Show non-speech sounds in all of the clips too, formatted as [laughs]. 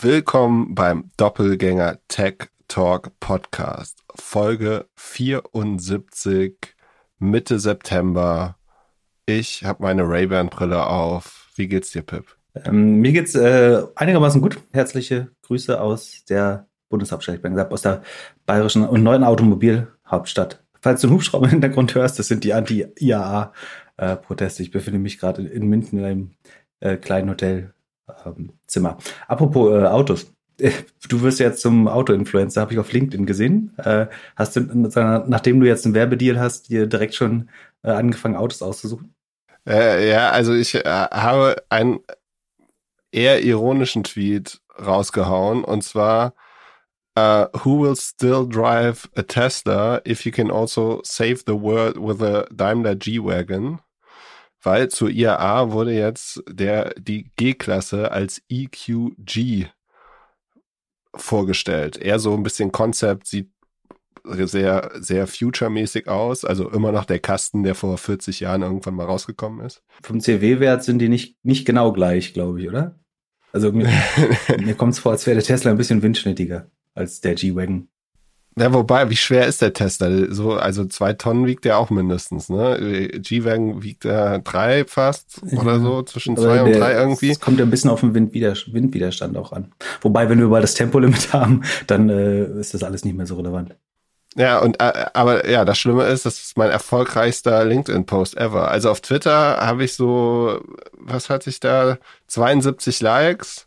willkommen beim Doppelgänger Tech Talk Podcast. Folge 74, Mitte September. Ich habe meine Ray-Ban-Brille auf. Wie geht's dir, Pip? Ähm, mir geht's äh, einigermaßen gut. Herzliche Grüße aus der Bundeshauptstadt, ich bin gesagt, aus der bayerischen und neuen Automobilhauptstadt. Falls du einen Hubschrauber im Hintergrund hörst, das sind die Anti-IAA-Proteste. ich befinde mich gerade in München in einem äh, kleinen Hotelzimmer. Ähm, Apropos äh, Autos. Du wirst jetzt zum Auto-Influencer, habe ich auf LinkedIn gesehen. Äh, hast du, nachdem du jetzt einen Werbedeal hast, dir direkt schon äh, angefangen, Autos auszusuchen? Äh, ja, also ich äh, habe einen eher ironischen Tweet rausgehauen und zwar uh, who will still drive a Tesla if you can also save the world with a Daimler G-Wagon? Weil zur IAA wurde jetzt der, die G-Klasse als EQG vorgestellt. Eher so ein bisschen Konzept, sieht sehr, sehr future-mäßig aus. Also immer noch der Kasten, der vor 40 Jahren irgendwann mal rausgekommen ist. Vom CW-Wert sind die nicht, nicht genau gleich, glaube ich, oder? Also mir, [laughs] mir kommt es vor, als wäre der Tesla ein bisschen windschnittiger als der G-Wagon. Ja, wobei, wie schwer ist der Tesla? So, also zwei Tonnen wiegt der auch mindestens, ne? G-Wagon wiegt er drei fast oder so, zwischen zwei der, und drei irgendwie. Es kommt ja ein bisschen auf den Windwiderstand auch an. Wobei, wenn wir überall das Tempolimit [laughs] haben, dann äh, ist das alles nicht mehr so relevant. Ja, und äh, aber ja, das Schlimme ist, das ist mein erfolgreichster LinkedIn-Post ever. Also auf Twitter habe ich so, was hatte ich da? 72 Likes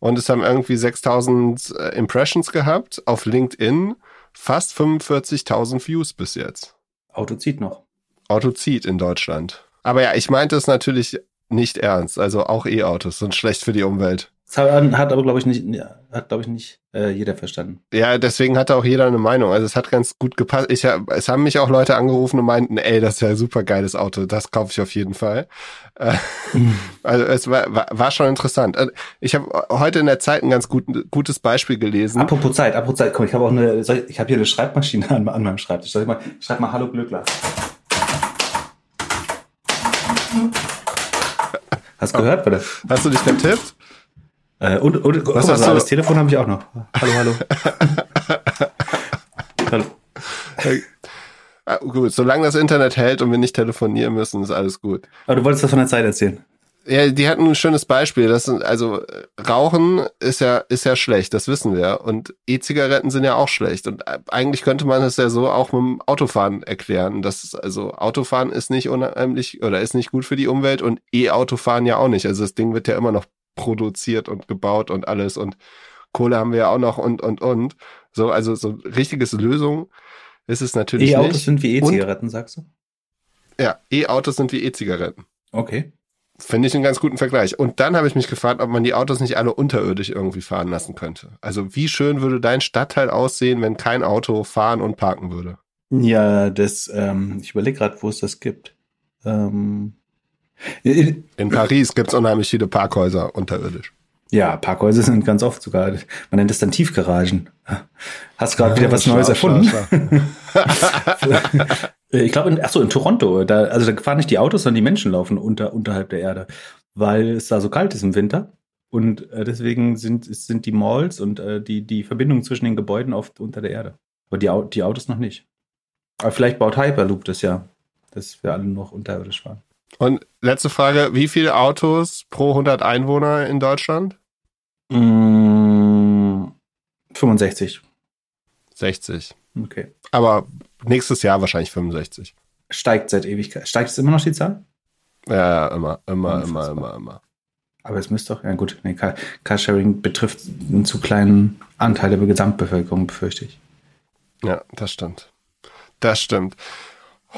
und es haben irgendwie 6000 äh, Impressions gehabt. Auf LinkedIn fast 45.000 Views bis jetzt. Auto zieht noch. Auto zieht in Deutschland. Aber ja, ich meinte es natürlich nicht ernst. Also auch E-Autos sind schlecht für die Umwelt. Das hat aber, glaube ich, nicht, hat, glaube ich, nicht äh, jeder verstanden. Ja, deswegen hatte auch jeder eine Meinung. Also es hat ganz gut gepasst. Ich, es haben mich auch Leute angerufen und meinten, ey, das ist ja ein super geiles Auto, das kaufe ich auf jeden Fall. Äh, [laughs] also es war, war, war schon interessant. Äh, ich habe heute in der Zeit ein ganz gut, gutes Beispiel gelesen. Apropos Zeit, apropos Zeit, komm, ich habe auch eine, ich habe hier eine Schreibmaschine [laughs] an, an meinem Schreibtisch. Soll ich mal, schreib mal Hallo Glückler. Hast du gehört, bitte? Hast du dich getippt? Äh, und, und Was guck mal, das Telefon habe ich auch noch. Hallo, hallo. [laughs] hallo. Ah, gut, solange das Internet hält und wir nicht telefonieren müssen, ist alles gut. Aber du wolltest das von der Zeit erzählen. Ja, die hatten ein schönes Beispiel. Das sind, also Rauchen ist ja ist ja schlecht, das wissen wir. Und E-Zigaretten sind ja auch schlecht. Und eigentlich könnte man es ja so auch mit dem Autofahren erklären. Das also Autofahren ist nicht unheimlich oder ist nicht gut für die Umwelt und E-Autofahren ja auch nicht. Also das Ding wird ja immer noch produziert und gebaut und alles und Kohle haben wir ja auch noch und und und. So, also so richtiges Lösung ist es natürlich E-Autos nicht. sind wie E-Zigaretten, sagst du? Ja, E-Autos sind wie E-Zigaretten. Okay. Finde ich einen ganz guten Vergleich. Und dann habe ich mich gefragt, ob man die Autos nicht alle unterirdisch irgendwie fahren lassen könnte. Also wie schön würde dein Stadtteil aussehen, wenn kein Auto fahren und parken würde? Ja, das, ähm, ich überlege gerade, wo es das gibt. Ähm, in Paris gibt es unheimlich viele Parkhäuser unterirdisch. Ja, Parkhäuser sind ganz oft sogar, man nennt es dann Tiefgaragen. Hast gerade wieder was Neues erfunden? [laughs] ich glaube, ach so, in Toronto, da, also da fahren nicht die Autos, sondern die Menschen laufen unter, unterhalb der Erde, weil es da so kalt ist im Winter. Und äh, deswegen sind, sind die Malls und äh, die, die Verbindungen zwischen den Gebäuden oft unter der Erde. Aber die, die Autos noch nicht. Aber vielleicht baut Hyperloop das ja, dass wir alle noch unterirdisch fahren. Und letzte Frage, wie viele Autos pro 100 Einwohner in Deutschland? Mm, 65. 60. Okay. Aber nächstes Jahr wahrscheinlich 65. Steigt seit Ewigkeit. Steigt es immer noch die Zahl? Ja, immer, immer, immer, immer, immer. Aber es müsste doch, ja gut, nee, Carsharing betrifft einen zu kleinen Anteil der Gesamtbevölkerung, befürchte ich. Ja, das stimmt. Das stimmt.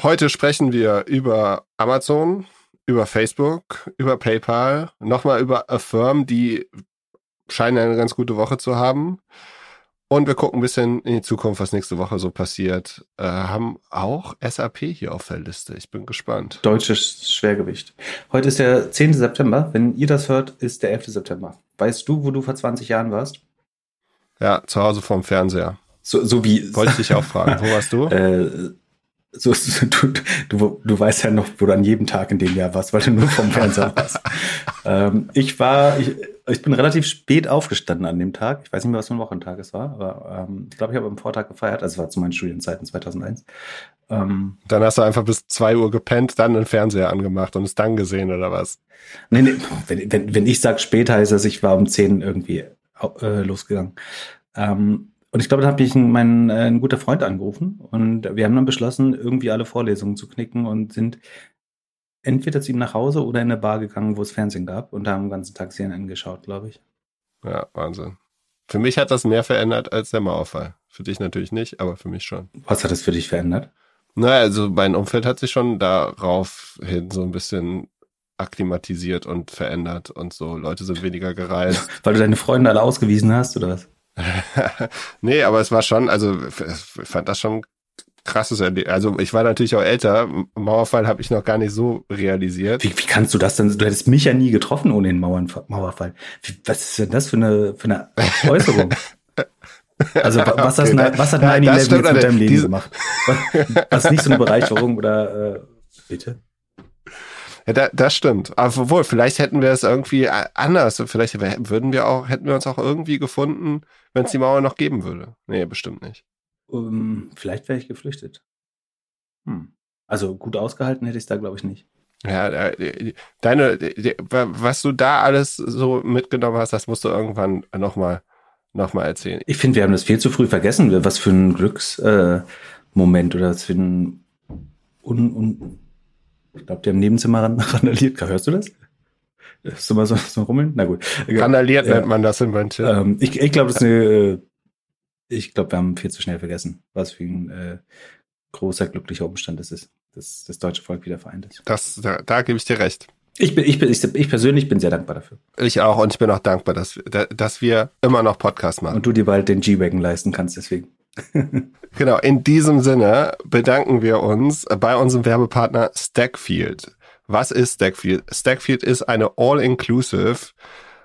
Heute sprechen wir über Amazon, über Facebook, über PayPal, nochmal über Affirm, die scheinen eine ganz gute Woche zu haben. Und wir gucken ein bisschen in die Zukunft, was nächste Woche so passiert. Äh, haben auch SAP hier auf der Liste. Ich bin gespannt. Deutsches Schwergewicht. Heute ist der 10. September. Wenn ihr das hört, ist der 11. September. Weißt du, wo du vor 20 Jahren warst? Ja, zu Hause vorm Fernseher. So, so wie. Wollte ich dich auch fragen. Wo warst du? [laughs] äh, So, du, du, du weißt ja noch, wo du an jedem Tag in dem Jahr warst, weil du nur vom Fernseher warst. [laughs] ähm, ich war, ich, ich bin relativ spät aufgestanden an dem Tag. Ich weiß nicht mehr, was für ein Wochentag es war, aber ähm, ich glaube, ich habe am Vortag gefeiert. Also es war zu meinen Studienzeiten 2001. Ähm, dann hast du einfach bis zwei Uhr gepennt, dann den Fernseher angemacht und es dann gesehen oder was? Nee, nee, wenn, wenn, wenn ich sage spät, heißt es, ich war um zehn irgendwie äh, losgegangen. Ähm, und ich glaube, da habe ich meinen äh, einen guter Freund angerufen und wir haben dann beschlossen, irgendwie alle Vorlesungen zu knicken und sind entweder zu ihm nach Hause oder in eine Bar gegangen, wo es Fernsehen gab und haben den ganzen Tag CNN geschaut, glaube ich. Ja, Wahnsinn. Für mich hat das mehr verändert als der Mauerfall. Für dich natürlich nicht, aber für mich schon. Was hat das für dich verändert? Naja, also mein Umfeld hat sich schon darauf hin so ein bisschen akklimatisiert und verändert und so. Leute sind weniger gereist. [laughs] Weil du deine Freunde alle ausgewiesen hast, oder was? Nee, aber es war schon, also ich fand das schon krasses Erlebnis. Also ich war natürlich auch älter. Mauerfall habe ich noch gar nicht so realisiert. Wie, wie kannst du das denn? Du hättest mich ja nie getroffen ohne den Mauern, Mauerfall. Wie, was ist denn das für eine, für eine Äußerung? [laughs] Also was, okay, das, was hat 9-11 ja, jetzt mit deinem Leben gemacht? Was nicht so eine Bereicherung oder äh, bitte? Ja, da, das stimmt. Aber wohl, vielleicht hätten wir es irgendwie anders. Vielleicht würden wir auch, hätten wir uns auch irgendwie gefunden, wenn es die Mauer noch geben würde. Nee, bestimmt nicht. Um, ähm, vielleicht wäre ich geflüchtet. Hm. Also gut ausgehalten hätte ich es da, glaube ich, nicht. Ja, äh, deine, was du da alles so mitgenommen hast, das musst du irgendwann nochmal noch mal erzählen. Ich finde, wir haben das viel zu früh vergessen. Was für ein Glücksmoment äh, oder was für ein un, un, ich glaube, die haben Nebenzimmer [laughs] randaliert. Hörst du das? Ist du mal so, so rummeln? Na gut. Randaliert ja. nennt man das in München. Ähm, ich ich glaube, das ist eine, äh, ich glaube, wir haben viel zu schnell vergessen, was für ein äh, großer, glücklicher Umstand es ist, dass das deutsche Volk wieder vereint ist. Das, da, da gebe ich dir recht. Ich, bin, ich, bin, ich, ich persönlich bin sehr dankbar dafür. Ich auch und ich bin auch dankbar, dass, dass wir immer noch Podcasts machen. Und du dir bald den G-Wagon leisten kannst, deswegen. [laughs] genau, in diesem Sinne bedanken wir uns bei unserem Werbepartner Stackfield. Was ist Stackfield? Stackfield ist eine all-inclusive,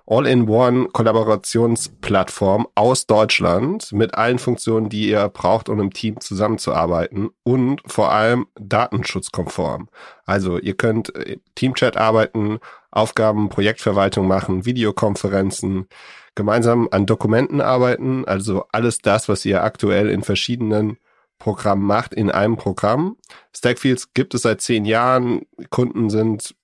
all-in-one Kollaborationsplattform aus Deutschland mit allen Funktionen, die ihr braucht, um im Team zusammenzuarbeiten und vor allem datenschutzkonform. Also ihr könnt Teamchat arbeiten, Aufgaben, Projektverwaltung machen, Videokonferenzen, gemeinsam an Dokumenten arbeiten, also alles das, was ihr aktuell in verschiedenen Programmen macht, in einem Programm. Stackfields gibt es seit zehn Jahren. Kunden sind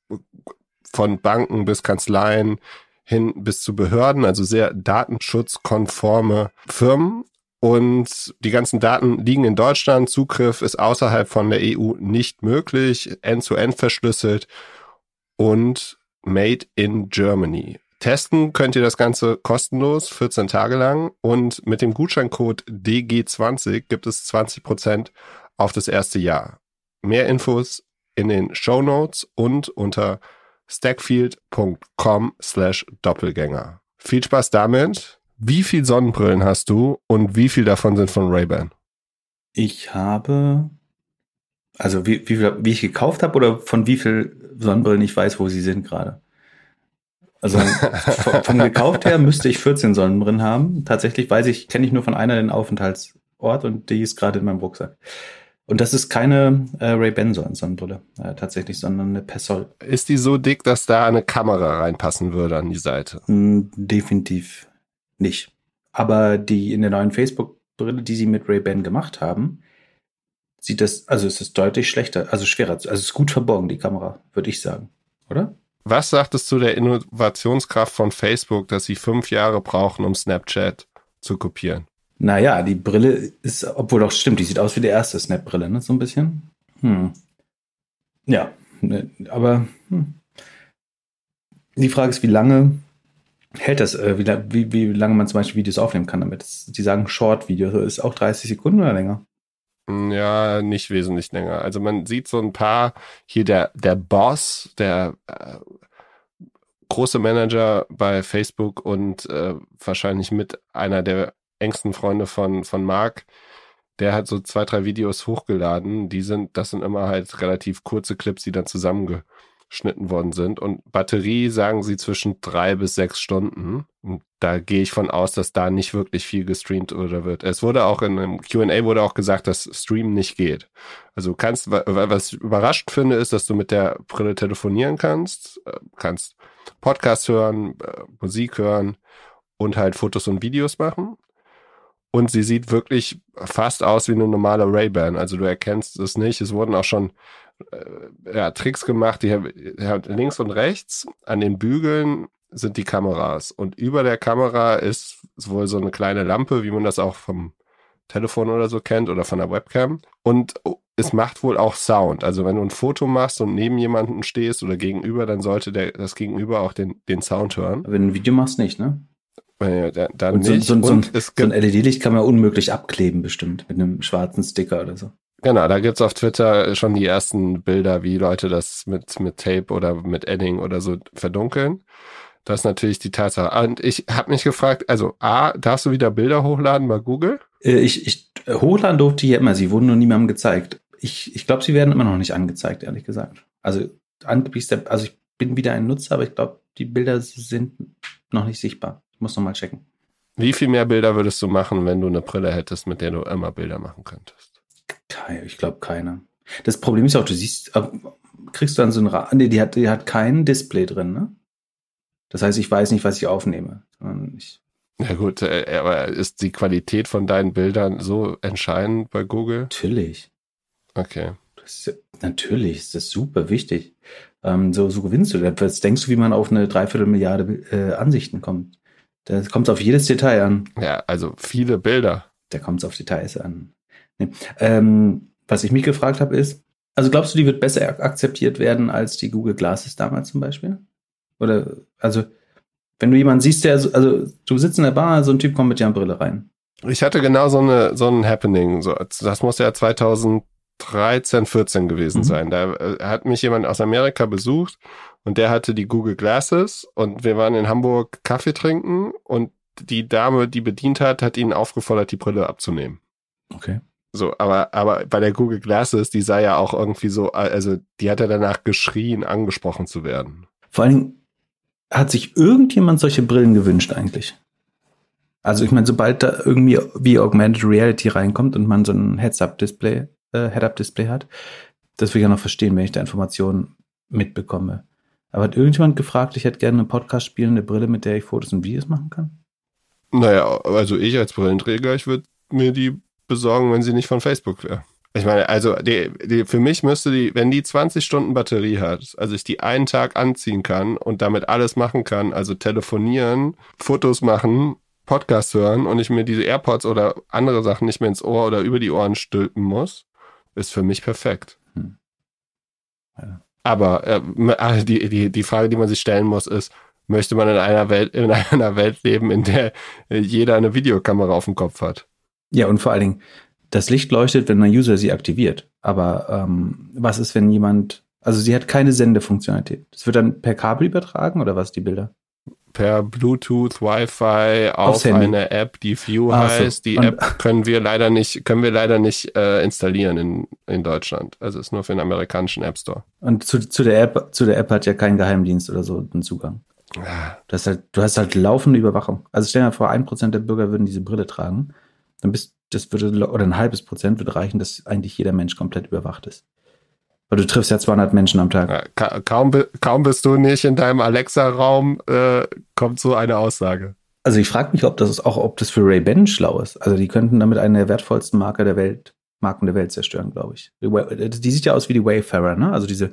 von Banken bis Kanzleien hin bis zu Behörden, also sehr datenschutzkonforme Firmen. Und die ganzen Daten liegen in Deutschland. Zugriff ist außerhalb von der EU nicht möglich, end-zu-end -end verschlüsselt und made in Germany. Testen könnt ihr das Ganze kostenlos, 14 Tage lang. Und mit dem Gutscheincode DG20 gibt es 20% auf das erste Jahr. Mehr Infos in den Show Notes und unter stackfield.com slash Doppelgänger. Viel Spaß damit. Wie viel Sonnenbrillen hast du und wie viel davon sind von Ray-Ban? Ich habe, also wie, wie, wie ich gekauft habe oder von wie viel Sonnenbrillen ich weiß, wo sie sind gerade? Also vom gekauft her müsste ich 14 Sonnenbrillen haben. Tatsächlich weiß ich, kenne ich nur von einer den Aufenthaltsort und die ist gerade in meinem Rucksack. Und das ist keine äh, Ray-Ban Sonnenbrille äh, tatsächlich, sondern eine Persol. Ist die so dick, dass da eine Kamera reinpassen würde an die Seite? Mm, definitiv nicht. Aber die in der neuen Facebook-Brille, die sie mit Ray-Ban gemacht haben, sieht das, also es ist deutlich schlechter, also schwerer. Also es ist gut verborgen, die Kamera, würde ich sagen. Oder? Was sagt es zu der Innovationskraft von Facebook, dass sie fünf Jahre brauchen, um Snapchat zu kopieren? Naja, die Brille ist, obwohl doch stimmt, die sieht aus wie die erste Snap-Brille, ne? So ein bisschen. Hm. Ja, ne, aber hm. die Frage ist, wie lange hält das, äh, wie, wie, wie lange man zum Beispiel Videos aufnehmen kann damit. Die sagen Short-Video, ist auch 30 Sekunden oder länger? Ja, nicht wesentlich länger. Also man sieht so ein paar, hier der, der Boss, der äh, große Manager bei Facebook und äh, wahrscheinlich mit einer der engsten Freunde von, von Mark, der hat so zwei, drei Videos hochgeladen. Die sind, das sind immer halt relativ kurze Clips, die dann zusammengeschnitten geschnitten worden sind. Und Batterie sagen sie zwischen drei bis sechs Stunden. Und da gehe ich von aus, dass da nicht wirklich viel gestreamt oder wird. Es wurde auch in einem Q&A wurde auch gesagt, dass Stream nicht geht. Also kannst, was ich überrascht finde, ist, dass du mit der Brille telefonieren kannst, äh, kannst Podcast hören, äh, Musik hören und halt Fotos und Videos machen. Und sie sieht wirklich fast aus wie eine normale Ray-Ban. Also du erkennst es nicht. Es wurden auch schon ja, Tricks gemacht, die haben links und rechts an den Bügeln sind die Kameras. Und über der Kamera ist wohl so eine kleine Lampe, wie man das auch vom Telefon oder so kennt oder von der Webcam. Und es macht wohl auch Sound. Also wenn du ein Foto machst und neben jemanden stehst oder gegenüber, dann sollte der, das Gegenüber auch den, den Sound hören. Wenn du ein Video machst, nicht, ne? Ja, dann und so, nicht. So, so, so ein LED-Licht kann man unmöglich abkleben, bestimmt, mit einem schwarzen Sticker oder so. Genau, da gibt's auf Twitter schon die ersten Bilder, wie Leute das mit, mit Tape oder mit Edding oder so verdunkeln. Das ist natürlich die Tatsache. Und ich habe mich gefragt, also A, darfst du wieder Bilder hochladen bei Google? Äh, ich, ich hochladen durfte ich ja immer, sie wurden nur niemandem gezeigt. Ich, ich glaube, sie werden immer noch nicht angezeigt, ehrlich gesagt. Also angeblich, also ich bin wieder ein Nutzer, aber ich glaube, die Bilder sind noch nicht sichtbar. Ich muss nochmal checken. Wie viel mehr Bilder würdest du machen, wenn du eine Brille hättest, mit der du immer Bilder machen könntest? Ich glaube keine. Das Problem ist auch, du siehst, kriegst du dann so ein Ra nee, die hat, die hat kein Display drin, ne? Das heißt, ich weiß nicht, was ich aufnehme. Ich ja gut, äh, aber ist die Qualität von deinen Bildern so entscheidend bei Google? Natürlich. Okay. Ist, natürlich, ist das super wichtig. Ähm, so, so gewinnst du. Was denkst du, wie man auf eine Dreiviertelmilliarde äh, Ansichten kommt? Da kommt es auf jedes Detail an. Ja, also viele Bilder. Da kommt es auf Details an. Nee. Ähm, was ich mich gefragt habe, ist, also glaubst du, die wird besser akzeptiert werden als die Google Glasses damals zum Beispiel? Oder, also, wenn du jemanden siehst, der, also, du sitzt in der Bar, so ein Typ kommt mit dir an Brille rein. Ich hatte genau so eine, so ein Happening, so, das muss ja 2013, 14 gewesen mhm. sein. Da äh, hat mich jemand aus Amerika besucht und der hatte die Google Glasses und wir waren in Hamburg Kaffee trinken und die Dame, die bedient hat, hat ihn aufgefordert, die Brille abzunehmen. Okay. So, aber, aber bei der Google Glasses, die sei ja auch irgendwie so, also die hat ja danach geschrien, angesprochen zu werden. Vor allen Dingen hat sich irgendjemand solche Brillen gewünscht eigentlich. Also ich meine, sobald da irgendwie wie Augmented Reality reinkommt und man so ein Heads-Up-Display, äh, Head-Up-Display hat, das will ich ja noch verstehen, wenn ich da Informationen mitbekomme. Aber hat irgendjemand gefragt, ich hätte gerne eine Brille, mit der ich Fotos und Videos machen kann? Naja, also ich als Brillenträger, ich würde mir die besorgen, wenn sie nicht von Facebook wäre. Ich meine, also die, die, für mich müsste die, wenn die 20 Stunden Batterie hat, also ich die einen Tag anziehen kann und damit alles machen kann, also telefonieren, Fotos machen, Podcast hören und ich mir diese AirPods oder andere Sachen nicht mehr ins Ohr oder über die Ohren stülpen muss, ist für mich perfekt. Hm. Ja. Aber äh, ah, die, die, die Frage, die man sich stellen muss, ist, möchte man in einer Welt, in [laughs] einer Welt leben, in der jeder eine Videokamera auf dem Kopf hat? Ja, und vor allen Dingen, das Licht leuchtet, wenn ein User sie aktiviert. Aber ähm, was ist, wenn jemand, also sie hat keine Sendefunktionalität. Das wird dann per Kabel übertragen oder was, die Bilder? Per Bluetooth, Wi-Fi auf eine App, die View ah, heißt. So. Die App können wir leider nicht, können wir leider nicht äh, installieren in, in Deutschland. Also ist nur für den amerikanischen App Store. Und zu, zu der App, zu der App hat ja kein Geheimdienst oder so einen Zugang. Ja. Du hast halt, du hast halt laufende Überwachung. Also stell dir vor, ein Prozent der Bürger würden diese Brille tragen dann bist, das würde, oder ein halbes Prozent würde reichen, dass eigentlich jeder Mensch komplett überwacht ist. Weil du triffst ja 200 Menschen am Tag. Ja, kaum, kaum bist du nicht in deinem Alexa-Raum, äh, kommt so eine Aussage. Also ich frage mich, ob das auch, ob das für Ray-Ban schlau ist. Also die könnten damit eine der wertvollsten Marke der Welt, Marken der Welt zerstören, glaube ich. Die, die sieht ja aus wie die Wayfarer, ne? Also diese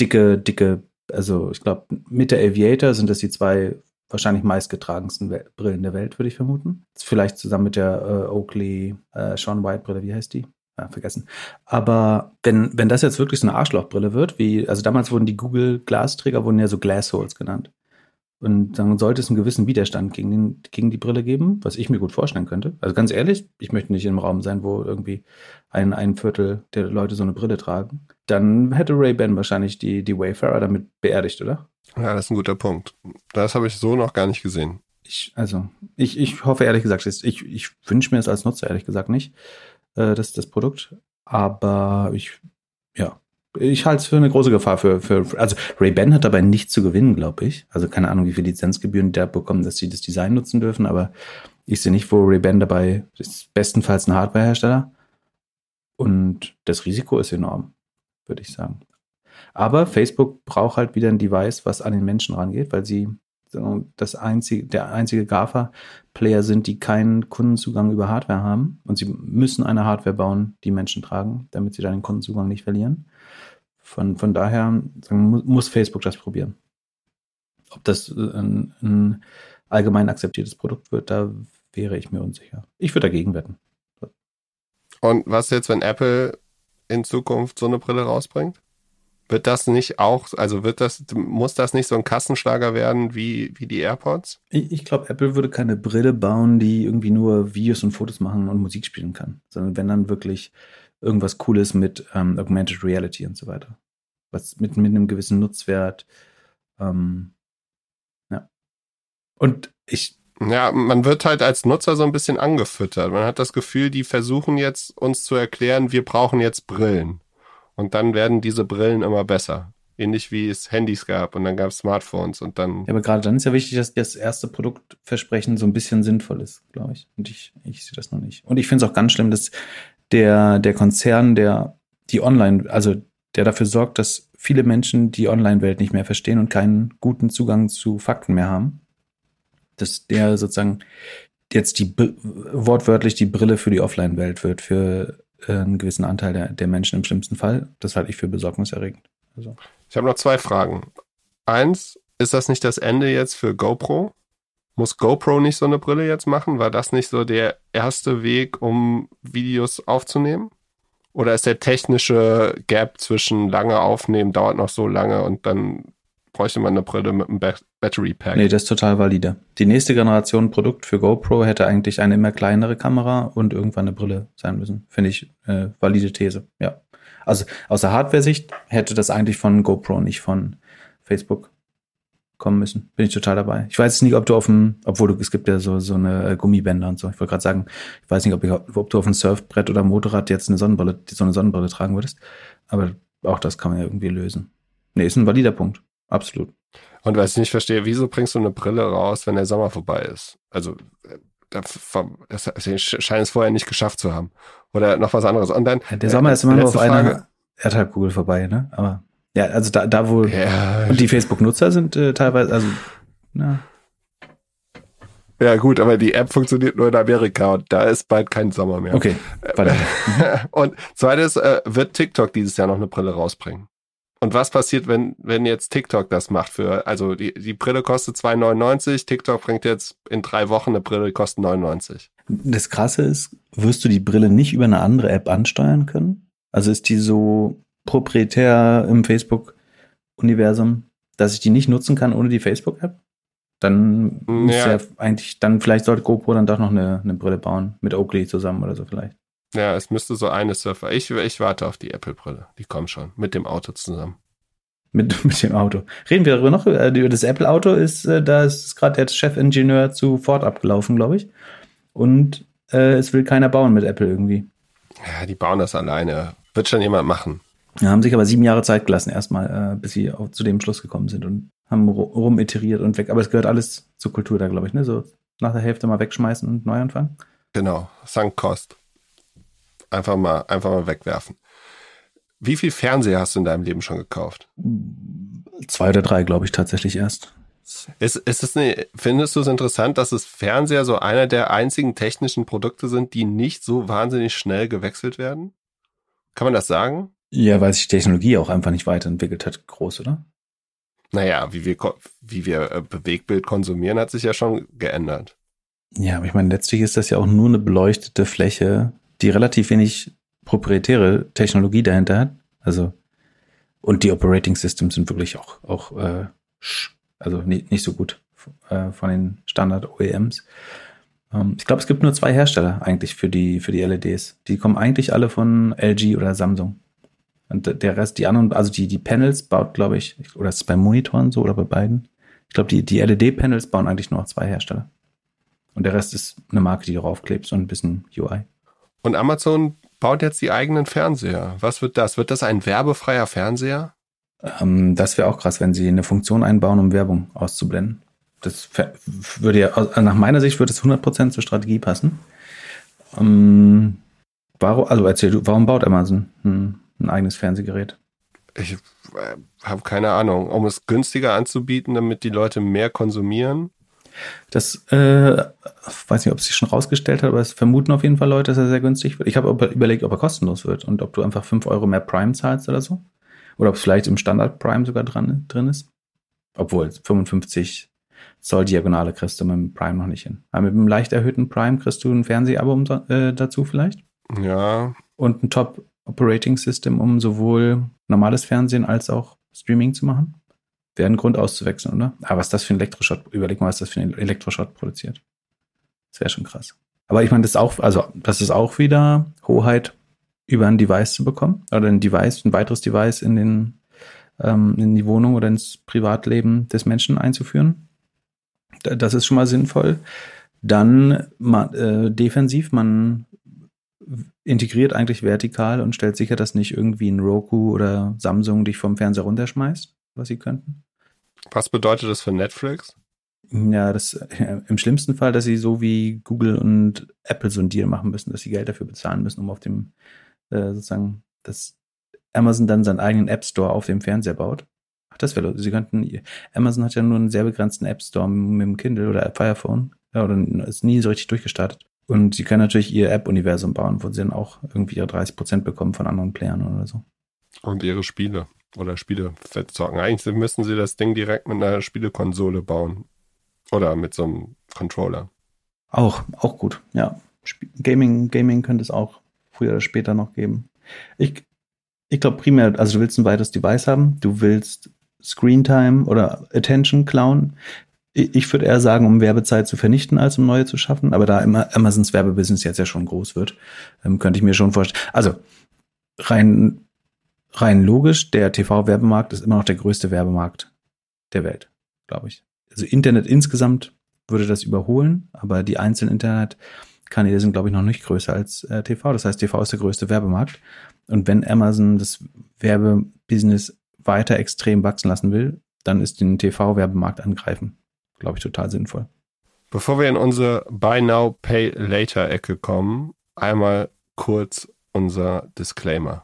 dicke, dicke, also ich glaube, mit der Aviator sind das die zwei wahrscheinlich meistgetragensten Brillen der Welt, würde ich vermuten. Vielleicht zusammen mit der äh, Oakley äh, Sean White Brille, wie heißt die? Ja, vergessen. Aber wenn, wenn das jetzt wirklich so eine Arschlochbrille wird, wie, also damals wurden die Google Glasträger wurden ja so Glassholes genannt. Und dann sollte es einen gewissen Widerstand gegen, den, gegen die Brille geben, was ich mir gut vorstellen könnte. Also ganz ehrlich, ich möchte nicht im Raum sein, wo irgendwie ein, ein Viertel der Leute so eine Brille tragen. Dann hätte Ray-Ban wahrscheinlich die, die Wayfarer damit beerdigt, oder? Ja, das ist ein guter Punkt. Das habe ich so noch gar nicht gesehen. Ich, also, ich, ich hoffe ehrlich gesagt, ich, ich wünsche mir es als Nutzer ehrlich gesagt nicht, äh, das, das Produkt. Aber ich, ja, ich halte es für eine große Gefahr für, für also Ray-Ban hat dabei nichts zu gewinnen, glaube ich. Also keine Ahnung, wie viele Lizenzgebühren da bekommen, dass sie das Design nutzen dürfen, aber ich sehe nicht, wo Ray-Ban dabei ist bestenfalls ein Hardwarehersteller. Und das Risiko ist enorm, würde ich sagen. Aber Facebook braucht halt wieder ein Device, was an den Menschen rangeht, weil sie das einzige, der einzige GAFA-Player sind, die keinen Kundenzugang über Hardware haben. Und sie müssen eine Hardware bauen, die Menschen tragen, damit sie dann den Kundenzugang nicht verlieren. Von, von daher muss Facebook das probieren. Ob das ein, ein allgemein akzeptiertes Produkt wird, da wäre ich mir unsicher. Ich würde dagegen wetten. Und was jetzt, wenn Apple in Zukunft so eine Brille rausbringt? Wird das nicht auch, also wird das, muss das nicht so ein Kassenschlager werden wie, wie die AirPods? Ich, ich glaube, Apple würde keine Brille bauen, die irgendwie nur Videos und Fotos machen und Musik spielen kann, sondern wenn dann wirklich irgendwas Cooles mit ähm, Augmented Reality und so weiter. Was mit, mit einem gewissen Nutzwert. Ähm, ja. Und ich. Ja, man wird halt als Nutzer so ein bisschen angefüttert. Man hat das Gefühl, die versuchen jetzt uns zu erklären, wir brauchen jetzt Brillen. Und dann werden diese Brillen immer besser. Ähnlich wie es Handys gab und dann gab es Smartphones und dann. Ja, aber gerade dann ist ja wichtig, dass das erste Produktversprechen so ein bisschen sinnvoll ist, glaube ich. Und ich, ich sehe das noch nicht. Und ich finde es auch ganz schlimm, dass der, der Konzern, der die Online, also der dafür sorgt, dass viele Menschen die Online-Welt nicht mehr verstehen und keinen guten Zugang zu Fakten mehr haben, dass der sozusagen jetzt die wortwörtlich die Brille für die Offline-Welt wird, für einen gewissen Anteil der, der Menschen im schlimmsten Fall. Das halte ich für besorgniserregend. Also. Ich habe noch zwei Fragen. Eins, ist das nicht das Ende jetzt für GoPro? Muss GoPro nicht so eine Brille jetzt machen? War das nicht so der erste Weg, um Videos aufzunehmen? Oder ist der technische Gap zwischen lange aufnehmen, dauert noch so lange und dann bräuchte man eine Brille mit einem Battery Pack. Nee, das ist total valide. Die nächste Generation Produkt für GoPro hätte eigentlich eine immer kleinere Kamera und irgendwann eine Brille sein müssen. Finde ich äh, valide These, ja. Also aus der Hardware-Sicht hätte das eigentlich von GoPro, nicht von Facebook kommen müssen. Bin ich total dabei. Ich weiß nicht, ob du auf dem, obwohl du, es gibt ja so, so eine äh, Gummibänder und so. Ich wollte gerade sagen, ich weiß nicht, ob, ich, ob du auf dem Surfbrett oder Motorrad jetzt eine Sonnenbrille, so eine Sonnenbrille tragen würdest. Aber auch das kann man ja irgendwie lösen. Nee, ist ein valider Punkt. Absolut. Und was ich nicht verstehe, wieso bringst du eine Brille raus, wenn der Sommer vorbei ist? Also, das scheint es vorher nicht geschafft zu haben. Oder noch was anderes. Und dann. Der Sommer ist immer nur auf einer Erdhalbkugel vorbei, ne? Aber ja, also da, da wo ja, und die Facebook-Nutzer sind äh, teilweise, also na. Ja, gut, aber die App funktioniert nur in Amerika und da ist bald kein Sommer mehr. Okay. Weiter. [laughs] und zweites, äh, wird TikTok dieses Jahr noch eine Brille rausbringen? Und was passiert, wenn, wenn jetzt TikTok das macht für, also die, die Brille kostet 2,99, TikTok bringt jetzt in drei Wochen eine Brille, die kostet 99. Das Krasse ist, wirst du die Brille nicht über eine andere App ansteuern können? Also ist die so proprietär im Facebook-Universum, dass ich die nicht nutzen kann ohne die Facebook-App? Dann ja. ja. eigentlich, dann vielleicht sollte GoPro dann doch noch eine, eine Brille bauen mit Oakley zusammen oder so vielleicht. Ja, es müsste so eine Surfer. Ich, ich warte auf die Apple-Brille. Die kommen schon. Mit dem Auto zusammen. Mit, [laughs] mit dem Auto. Reden wir darüber noch. Äh, über das Apple-Auto ist, äh, da ist gerade der Chefingenieur zu Ford abgelaufen, glaube ich. Und äh, es will keiner bauen mit Apple irgendwie. Ja, die bauen das alleine. Wird schon jemand machen. Ja, haben sich aber sieben Jahre Zeit gelassen, erstmal, äh, bis sie auch zu dem Schluss gekommen sind und haben rumiteriert und weg. Aber es gehört alles zur Kultur da, glaube ich, ne? So nach der Hälfte mal wegschmeißen und neu anfangen. Genau, Sunk Cost. Einfach mal, einfach mal wegwerfen. Wie viel Fernseher hast du in deinem Leben schon gekauft? Zwei oder drei, glaube ich, tatsächlich erst. Ist, ist es eine, findest du es interessant, dass es Fernseher so einer der einzigen technischen Produkte sind, die nicht so wahnsinnig schnell gewechselt werden? Kann man das sagen? Ja, weil sich die Technologie auch einfach nicht weiterentwickelt hat, groß, oder? Naja, wie wir, wie wir äh, Bewegbild konsumieren, hat sich ja schon geändert. Ja, aber ich meine, letztlich ist das ja auch nur eine beleuchtete Fläche, die relativ wenig proprietäre Technologie dahinter hat. Also, und die Operating Systems sind wirklich auch, auch äh, also nicht, nicht so gut äh, von den Standard-OEMs. Ähm, ich glaube, es gibt nur zwei Hersteller eigentlich für die, für die LEDs. Die kommen eigentlich alle von LG oder Samsung. Und der Rest, die anderen, also die, die Panels baut, glaube ich, oder ist es bei Monitoren so oder bei beiden? Ich glaube, die, die LED-Panels bauen eigentlich nur zwei Hersteller. Und der Rest ist eine Marke, die du raufklebst und ein bisschen UI. Und Amazon baut jetzt die eigenen Fernseher. Was wird das? Wird das ein werbefreier Fernseher? Ähm, das wäre auch krass, wenn sie eine Funktion einbauen, um Werbung auszublenden. Das würde ja, also nach meiner Sicht würde es 100% zur Strategie passen. Ähm, warum, also erzähl du, warum baut Amazon ein, ein eigenes Fernsehgerät? Ich äh, habe keine Ahnung, um es günstiger anzubieten, damit die Leute mehr konsumieren. Das äh, weiß nicht, ob es sich schon rausgestellt hat, aber es vermuten auf jeden Fall Leute, dass er sehr günstig wird. Ich habe überlegt, ob er kostenlos wird und ob du einfach 5 Euro mehr Prime zahlst oder so. Oder ob es vielleicht im Standard Prime sogar dran, drin ist. Obwohl 55 Zoll Diagonale kriegst du mit dem Prime noch nicht hin. Aber mit einem leicht erhöhten Prime kriegst du ein Fernsehabo äh, dazu vielleicht. Ja. Und ein Top Operating System, um sowohl normales Fernsehen als auch Streaming zu machen. Wäre ein Grund auszuwechseln, oder? Aber was das für ein Elektroschott? Überleg mal, was das für ein Elektroschott produziert. Das wäre schon krass. Aber ich meine, das ist auch, also das ist auch wieder Hoheit über ein Device zu bekommen oder ein Device, ein weiteres Device in den ähm, in die Wohnung oder ins Privatleben des Menschen einzuführen. Das ist schon mal sinnvoll. Dann man, äh, defensiv, man integriert eigentlich vertikal und stellt sicher, dass nicht irgendwie ein Roku oder Samsung dich vom Fernseher runterschmeißt, was sie könnten. Was bedeutet das für Netflix? Ja, das äh, im schlimmsten Fall, dass sie so wie Google und Apple so ein Deal machen müssen, dass sie Geld dafür bezahlen müssen, um auf dem äh, sozusagen, dass Amazon dann seinen eigenen App Store auf dem Fernseher baut. Ach, das wäre, sie könnten, Amazon hat ja nur einen sehr begrenzten App Store mit dem Kindle oder Fire Phone. Ja, oder ist nie so richtig durchgestartet. Und sie können natürlich ihr App-Universum bauen, wo sie dann auch irgendwie ihre 30 Prozent bekommen von anderen Playern oder so. Und ihre Spiele oder Spiele zocken. Eigentlich müssen sie das Ding direkt mit einer Spielekonsole bauen. Oder mit so einem Controller. Auch, auch gut, ja. Gaming, Gaming könnte es auch früher oder später noch geben. Ich, ich glaube primär, also du willst ein weiteres Device haben, du willst Screentime oder Attention klauen. Ich würde eher sagen, um Werbezeit zu vernichten, als um neue zu schaffen. Aber da immer Amazons Werbebusiness jetzt ja schon groß wird, ähm, könnte ich mir schon vorstellen. Also rein, rein logisch, der TV-Werbemarkt ist immer noch der größte Werbemarkt der Welt, glaube ich. Also Internet insgesamt würde das überholen, aber die einzelnen Internetkanäle sind, glaube ich, noch nicht größer als äh, TV. Das heißt, TV ist der größte Werbemarkt. Und wenn Amazon das Werbebusiness weiter extrem wachsen lassen will, dann ist den TV-Werbemarkt angreifen glaube ich, total sinnvoll. Bevor wir in unsere Buy Now, Pay Later Ecke kommen, einmal kurz unser Disclaimer.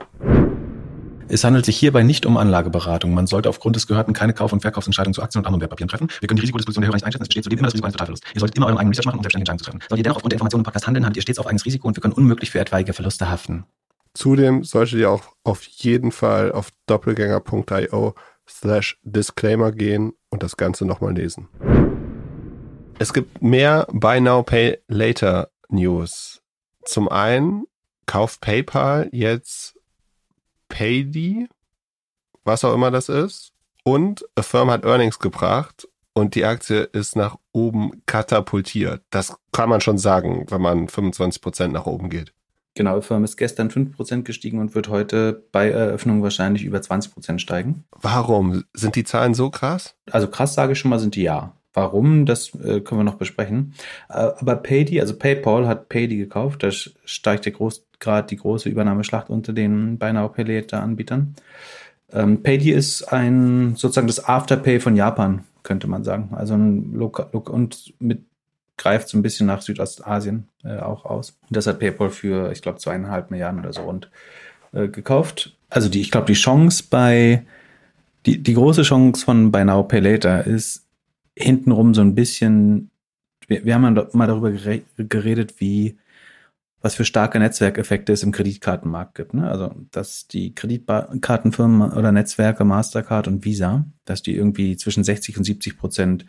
Es handelt sich hierbei nicht um Anlageberatung. Man sollte aufgrund des Gehörten keine Kauf- und Verkaufsentscheidungen zu Aktien und anderen Wertpapieren treffen. Wir können die Risikodisposition der Hörer nicht einschätzen. Es besteht zudem immer das Risiko eines Totalverlusts. Ihr solltet immer euren eigenen Research machen, um selbstständige Entscheidungen zu treffen. Solltet ihr dennoch aufgrund der Informationen im Podcast handeln, habt ihr stets auf eigenes Risiko und wir können unmöglich für etwaige Verluste haften. Zudem solltet ihr auch auf jeden Fall auf doppelgänger.io slash Disclaimer gehen und das Ganze nochmal lesen. Es gibt mehr Buy Now Pay Later News. Zum einen kauft PayPal jetzt Paydi, was auch immer das ist, und Affirm hat Earnings gebracht und die Aktie ist nach oben katapultiert. Das kann man schon sagen, wenn man 25% nach oben geht. Genau, Affirm ist gestern 5% gestiegen und wird heute bei Eröffnung wahrscheinlich über 20% steigen. Warum? Sind die Zahlen so krass? Also krass sage ich schon mal, sind die ja. Warum, das äh, können wir noch besprechen. Äh, aber Paydi, also PayPal hat Paydi gekauft. Da steigt ja gerade die große Übernahmeschlacht unter den beinahe Pay Anbietern. Ähm, Paydi ist ein sozusagen das Afterpay von Japan, könnte man sagen. Also ein Loka und mit greift so ein bisschen nach Südostasien äh, auch aus. Und das hat PayPal für, ich glaube, zweieinhalb Milliarden oder so rund äh, gekauft. Also die, ich glaube, die Chance bei die, die große Chance von Buy Now Pay Later ist hintenrum so ein bisschen, wir, wir haben mal darüber geredet, wie was für starke Netzwerkeffekte es im Kreditkartenmarkt gibt. Ne? Also, dass die Kreditkartenfirmen oder Netzwerke, Mastercard und Visa, dass die irgendwie zwischen 60 und 70 Prozent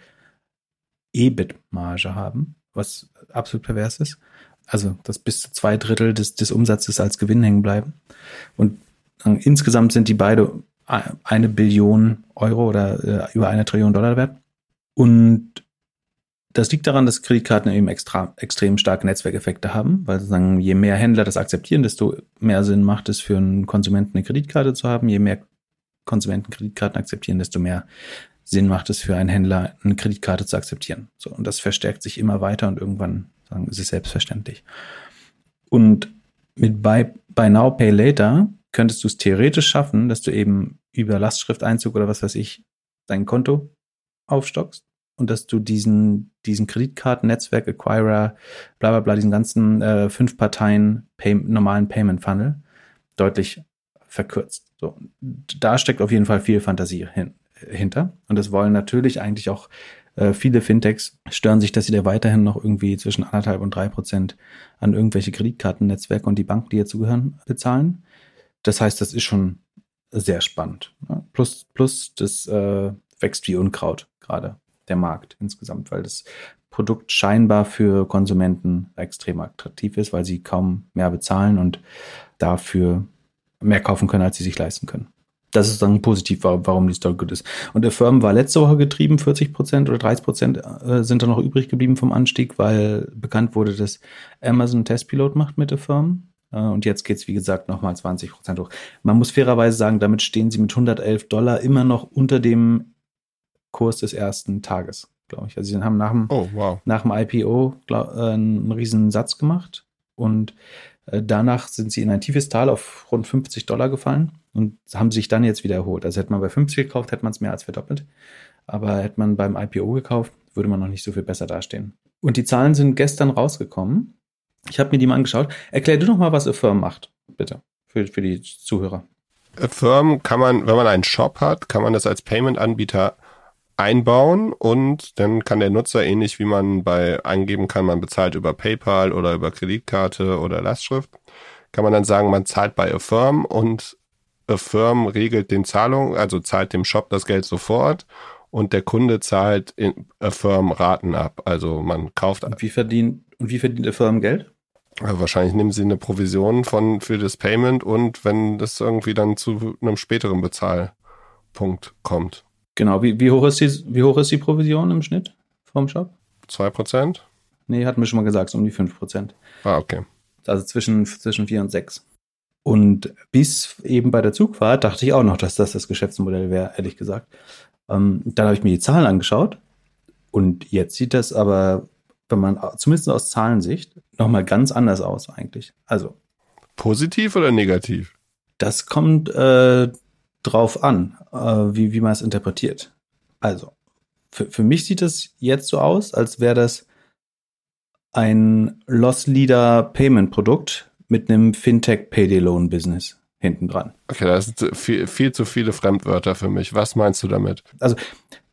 EBIT-Marge haben, was absolut pervers ist. Also, dass bis zu zwei Drittel des, des Umsatzes als Gewinn hängen bleiben. Und äh, insgesamt sind die beide eine Billion Euro oder äh, über eine Trillion Dollar wert. Und das liegt daran, dass Kreditkarten eben extra, extrem starke Netzwerkeffekte haben, weil sozusagen je mehr Händler das akzeptieren, desto mehr Sinn macht es für einen Konsumenten eine Kreditkarte zu haben. Je mehr Konsumenten Kreditkarten akzeptieren, desto mehr Sinn macht es für einen Händler, eine Kreditkarte zu akzeptieren. So, und das verstärkt sich immer weiter und irgendwann sagen, ist es selbstverständlich. Und Mit Buy, Buy Now, Pay Later könntest du es theoretisch schaffen, dass du eben über Lastschrifteinzug oder was weiß ich dein Konto aufstockst und dass du diesen, diesen Kreditkarten-Netzwerk, Acquirer, bla bla bla, diesen ganzen äh, fünf Parteien pay normalen Payment Funnel deutlich verkürzt. So, da steckt auf jeden Fall viel Fantasie hin, hinter. Und das wollen natürlich eigentlich auch äh, viele Fintechs stören sich, dass sie da weiterhin noch irgendwie zwischen anderthalb und drei Prozent an irgendwelche Kreditkartennetzwerke und die Banken, die dazugehören, bezahlen. Das heißt, das ist schon sehr spannend. Ne? Plus, plus das äh, wächst wie Unkraut gerade der Markt insgesamt, weil das Produkt scheinbar für Konsumenten extrem attraktiv ist, weil sie kaum mehr bezahlen und dafür mehr kaufen können, als sie sich leisten können. Das ist dann positiv, warum die Story gut ist. Und der Firm war letzte Woche getrieben, 40 Prozent oder 30 Prozent äh, sind da noch übrig geblieben vom Anstieg, weil bekannt wurde, dass Amazon Testpilot macht mit der Firm. Äh, und jetzt geht's wie gesagt, nochmal 20 Prozent hoch. Man muss fairerweise sagen, damit stehen sie mit 111 Dollar immer noch unter dem Kurs des ersten Tages, glaube ich. Also sie haben nach dem, oh, wow. nach dem IPO glaub, äh, einen riesen Satz gemacht und äh, danach sind sie in ein tiefes Tal auf rund 50 Dollar gefallen und haben sich dann jetzt wieder erholt. Also hätte man bei 50 gekauft, hätte man es mehr als verdoppelt. Aber hätte man beim IPO gekauft, würde man noch nicht so viel besser dastehen. Und die Zahlen sind gestern rausgekommen. Ich habe mir die mal angeschaut. Erklär du noch mal, was Affirm macht, bitte, für, für die Zuhörer. Affirm kann man, wenn man einen Shop hat, kann man das als Payment-Anbieter einbauen und dann kann der Nutzer ähnlich wie man bei eingeben kann, man bezahlt über PayPal oder über Kreditkarte oder Lastschrift, kann man dann sagen, man zahlt bei Affirm und Affirm regelt den Zahlungen, also zahlt dem Shop das Geld sofort und der Kunde zahlt in Affirm Raten ab. Also man kauft. Und wie verdient, und wie verdient Affirm Geld? Wahrscheinlich nehmen sie eine Provision von, für das Payment und wenn das irgendwie dann zu einem späteren Bezahlpunkt kommt. Genau, wie, wie, hoch ist die, wie hoch ist die Provision im Schnitt vom Shop? 2%? Nee, hatten wir schon mal gesagt, um die 5%. Ah, okay. Also zwischen, zwischen 4 und 6. Und bis eben bei der Zugfahrt dachte ich auch noch, dass das das Geschäftsmodell wäre, ehrlich gesagt. Ähm, dann habe ich mir die Zahlen angeschaut und jetzt sieht das aber, wenn man zumindest aus Zahlensicht, nochmal ganz anders aus eigentlich. Also. Positiv oder negativ? Das kommt äh, drauf an, äh, wie, wie man es interpretiert. Also, für, für mich sieht es jetzt so aus, als wäre das ein Loss Leader Payment Produkt mit einem Fintech Payday Loan Business hinten dran. Okay, das sind viel, viel zu viele Fremdwörter für mich. Was meinst du damit? Also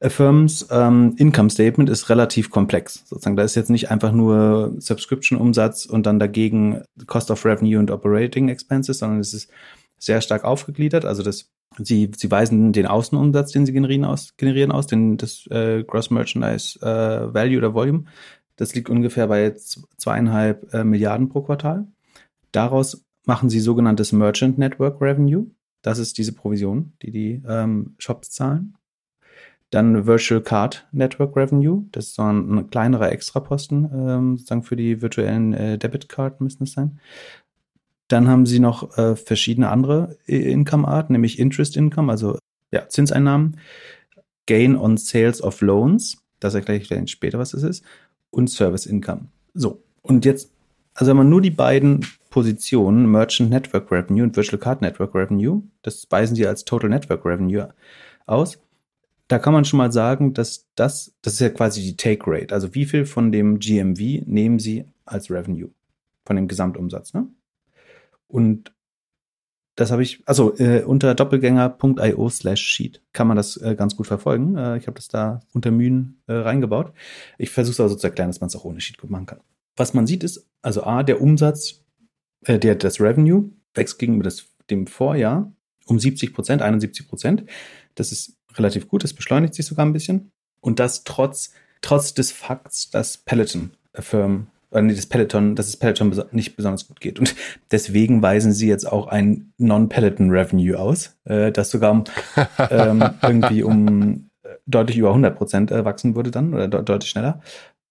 Affirms ähm, Income Statement ist relativ komplex. Sozusagen, da ist jetzt nicht einfach nur Subscription-Umsatz und dann dagegen Cost of Revenue und Operating Expenses, sondern es ist sehr stark aufgegliedert. Also das Sie, sie weisen den Außenumsatz, den sie generieren aus, generieren aus den, das äh, Gross Merchandise äh, Value oder Volume. Das liegt ungefähr bei zweieinhalb äh, Milliarden pro Quartal. Daraus machen sie sogenanntes Merchant Network Revenue. Das ist diese Provision, die die ähm, Shops zahlen. Dann Virtual Card Network Revenue. Das ist so ein, ein kleinerer Extraposten, ähm, sozusagen für die virtuellen äh, Debitkarten müssen es sein. Dann haben sie noch äh, verschiedene andere äh, Income-Arten, nämlich Interest Income, also ja, Zinseinnahmen, Gain on Sales of Loans, das erkläre ich vielleicht später, was das ist, und Service Income. So, und jetzt, also wenn man nur die beiden Positionen, Merchant Network Revenue und Virtual Card Network Revenue, das weisen sie als Total Network Revenue aus, da kann man schon mal sagen, dass das, das ist ja quasi die Take Rate, also wie viel von dem GMV nehmen sie als Revenue, von dem Gesamtumsatz, ne? Und das habe ich, also äh, unter doppelgänger.io slash sheet kann man das äh, ganz gut verfolgen. Äh, ich habe das da unter Mühen äh, reingebaut. Ich versuche es also zu erklären, dass man es auch ohne Sheet gut machen kann. Was man sieht ist, also A, der Umsatz, äh, der, das Revenue wächst gegenüber das, dem Vorjahr um 70 Prozent, 71 Prozent. Das ist relativ gut, das beschleunigt sich sogar ein bisschen. Und das trotz, trotz des Fakts, dass Peloton Firm äh, nee, das Peloton, dass es Peloton nicht besonders gut geht. Und deswegen weisen sie jetzt auch ein Non-Peloton-Revenue aus, äh, das sogar [laughs] ähm, irgendwie um äh, deutlich über 100 Prozent äh, wachsen würde dann oder de deutlich schneller,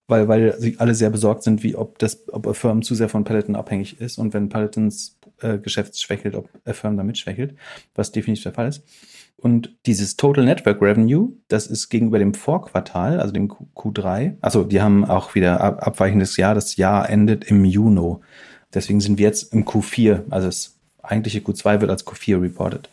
weil, weil sie alle sehr besorgt sind, wie ob das, ob Affirm zu sehr von Peloton abhängig ist und wenn Pelotons äh, Geschäft schwächelt, ob Affirm damit schwächelt, was definitiv der Fall ist. Und dieses Total Network Revenue, das ist gegenüber dem Vorquartal, also dem Q3, also die haben auch wieder ab, abweichendes Jahr, das Jahr endet im Juni. Deswegen sind wir jetzt im Q4, also das eigentliche Q2 wird als Q4 reported.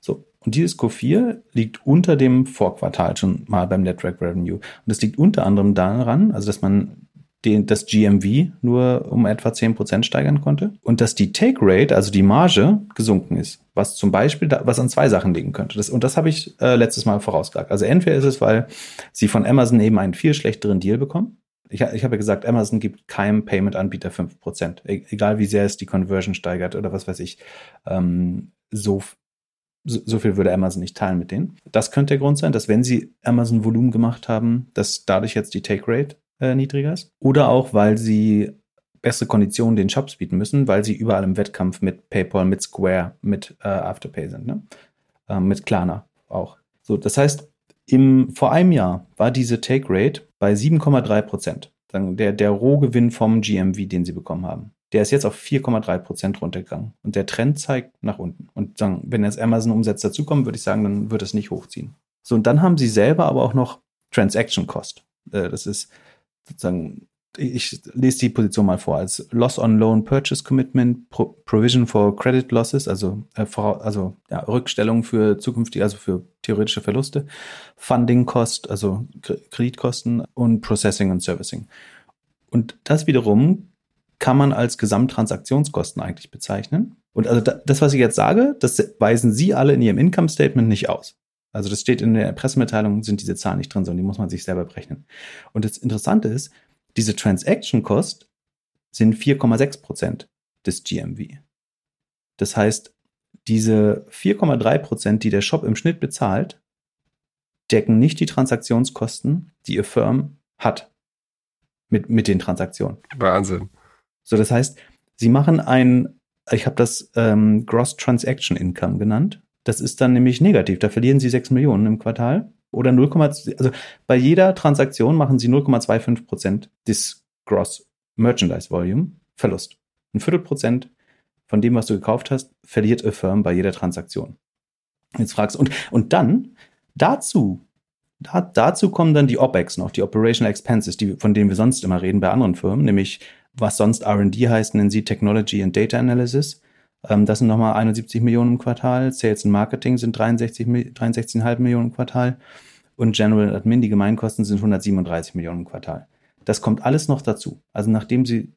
So. Und dieses Q4 liegt unter dem Vorquartal schon mal beim Network Revenue. Und das liegt unter anderem daran, also dass man den, das GMV nur um etwa 10% steigern konnte und dass die Take Rate, also die Marge, gesunken ist. Was zum Beispiel, da, was an zwei Sachen liegen könnte. Das, und das habe ich äh, letztes Mal vorausgesagt. Also entweder ist es, weil sie von Amazon eben einen viel schlechteren Deal bekommen. Ich, ich habe ja gesagt, Amazon gibt keinem Payment-Anbieter 5%. E egal wie sehr es die Conversion steigert oder was weiß ich. Ähm, so so, so viel würde Amazon nicht teilen mit denen. Das könnte der Grund sein, dass wenn sie Amazon Volumen gemacht haben, dass dadurch jetzt die Take Rate äh, niedriger ist. Oder auch, weil sie bessere Konditionen den Shops bieten müssen, weil sie überall im Wettkampf mit PayPal, mit Square, mit äh, Afterpay sind, ne? Äh, mit Klarna auch. So, das heißt, im, vor einem Jahr war diese Take Rate bei 7,3 Prozent. Der, der Rohgewinn vom GMV, den sie bekommen haben. Der ist jetzt auf 4,3 Prozent runtergegangen. Und der Trend zeigt nach unten. Und dann, wenn jetzt Amazon-Umsätze dazukommen, würde ich sagen, dann wird es nicht hochziehen. So, und dann haben sie selber aber auch noch Transaction Cost. Äh, das ist sozusagen, ich lese die Position mal vor, als Loss on Loan Purchase Commitment, Pro Provision for Credit Losses, also, äh, also ja, Rückstellung für zukünftige, also für theoretische Verluste, Funding Cost, also Kreditkosten und Processing und Servicing. Und das wiederum kann man als Gesamttransaktionskosten eigentlich bezeichnen. Und also das, was ich jetzt sage, das weisen Sie alle in Ihrem Income Statement nicht aus. Also das steht in der Pressemitteilung, sind diese Zahlen nicht drin, sondern die muss man sich selber berechnen. Und das Interessante ist, diese Transaction Cost sind 4,6 Prozent des GMV. Das heißt, diese 4,3 Prozent, die der Shop im Schnitt bezahlt, decken nicht die Transaktionskosten, die ihr Firm hat mit, mit den Transaktionen. Wahnsinn. So, das heißt, sie machen ein, ich habe das ähm, Gross Transaction Income genannt. Das ist dann nämlich negativ. Da verlieren Sie 6 Millionen im Quartal oder 0, also bei jeder Transaktion machen Sie 0,25 Prozent des Gross Merchandise Volume Verlust. Ein Viertelprozent von dem, was du gekauft hast, verliert a Firm bei jeder Transaktion. Jetzt fragst du, und, und dann dazu, da, dazu kommen dann die OPEX noch, die Operational Expenses, die, von denen wir sonst immer reden bei anderen Firmen, nämlich was sonst R&D heißt, nennen sie Technology and Data Analysis. Ähm, das sind nochmal 71 Millionen im Quartal. Sales und Marketing sind 63, 63,5 Millionen im Quartal. Und General Admin, die Gemeinkosten, sind 137 Millionen im Quartal. Das kommt alles noch dazu. Also nachdem sie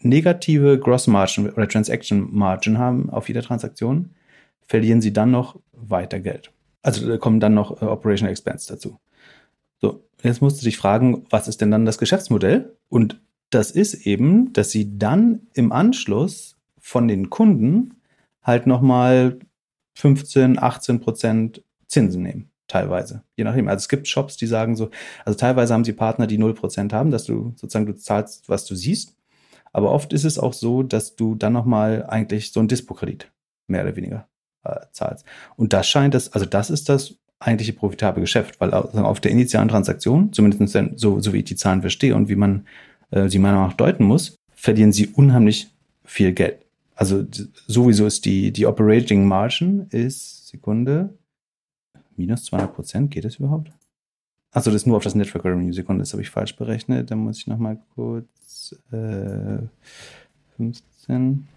negative Gross Margin oder Transaction Margin haben auf jeder Transaktion, verlieren sie dann noch weiter Geld. Also da kommen dann noch äh, Operational Expense dazu. So, jetzt musst du dich fragen, was ist denn dann das Geschäftsmodell? Und das ist eben, dass sie dann im Anschluss von den Kunden halt nochmal 15, 18 Prozent Zinsen nehmen, teilweise. Je nachdem. Also es gibt Shops, die sagen so, also teilweise haben sie Partner, die 0 Prozent haben, dass du sozusagen du zahlst, was du siehst. Aber oft ist es auch so, dass du dann nochmal eigentlich so ein Dispo-Kredit mehr oder weniger äh, zahlst. Und das scheint das, also das ist das eigentliche profitable Geschäft, weil auf der initialen Transaktion, zumindest so, so wie ich die Zahlen verstehe und wie man äh, sie meiner Meinung nach deuten muss, verlieren sie unheimlich viel Geld. Also sowieso ist die, die Operating Margin ist, Sekunde, minus 200 Prozent, geht das überhaupt? Achso, das ist nur auf das Network Revenue, Sekunde, das habe ich falsch berechnet, da muss ich nochmal kurz, äh, 15,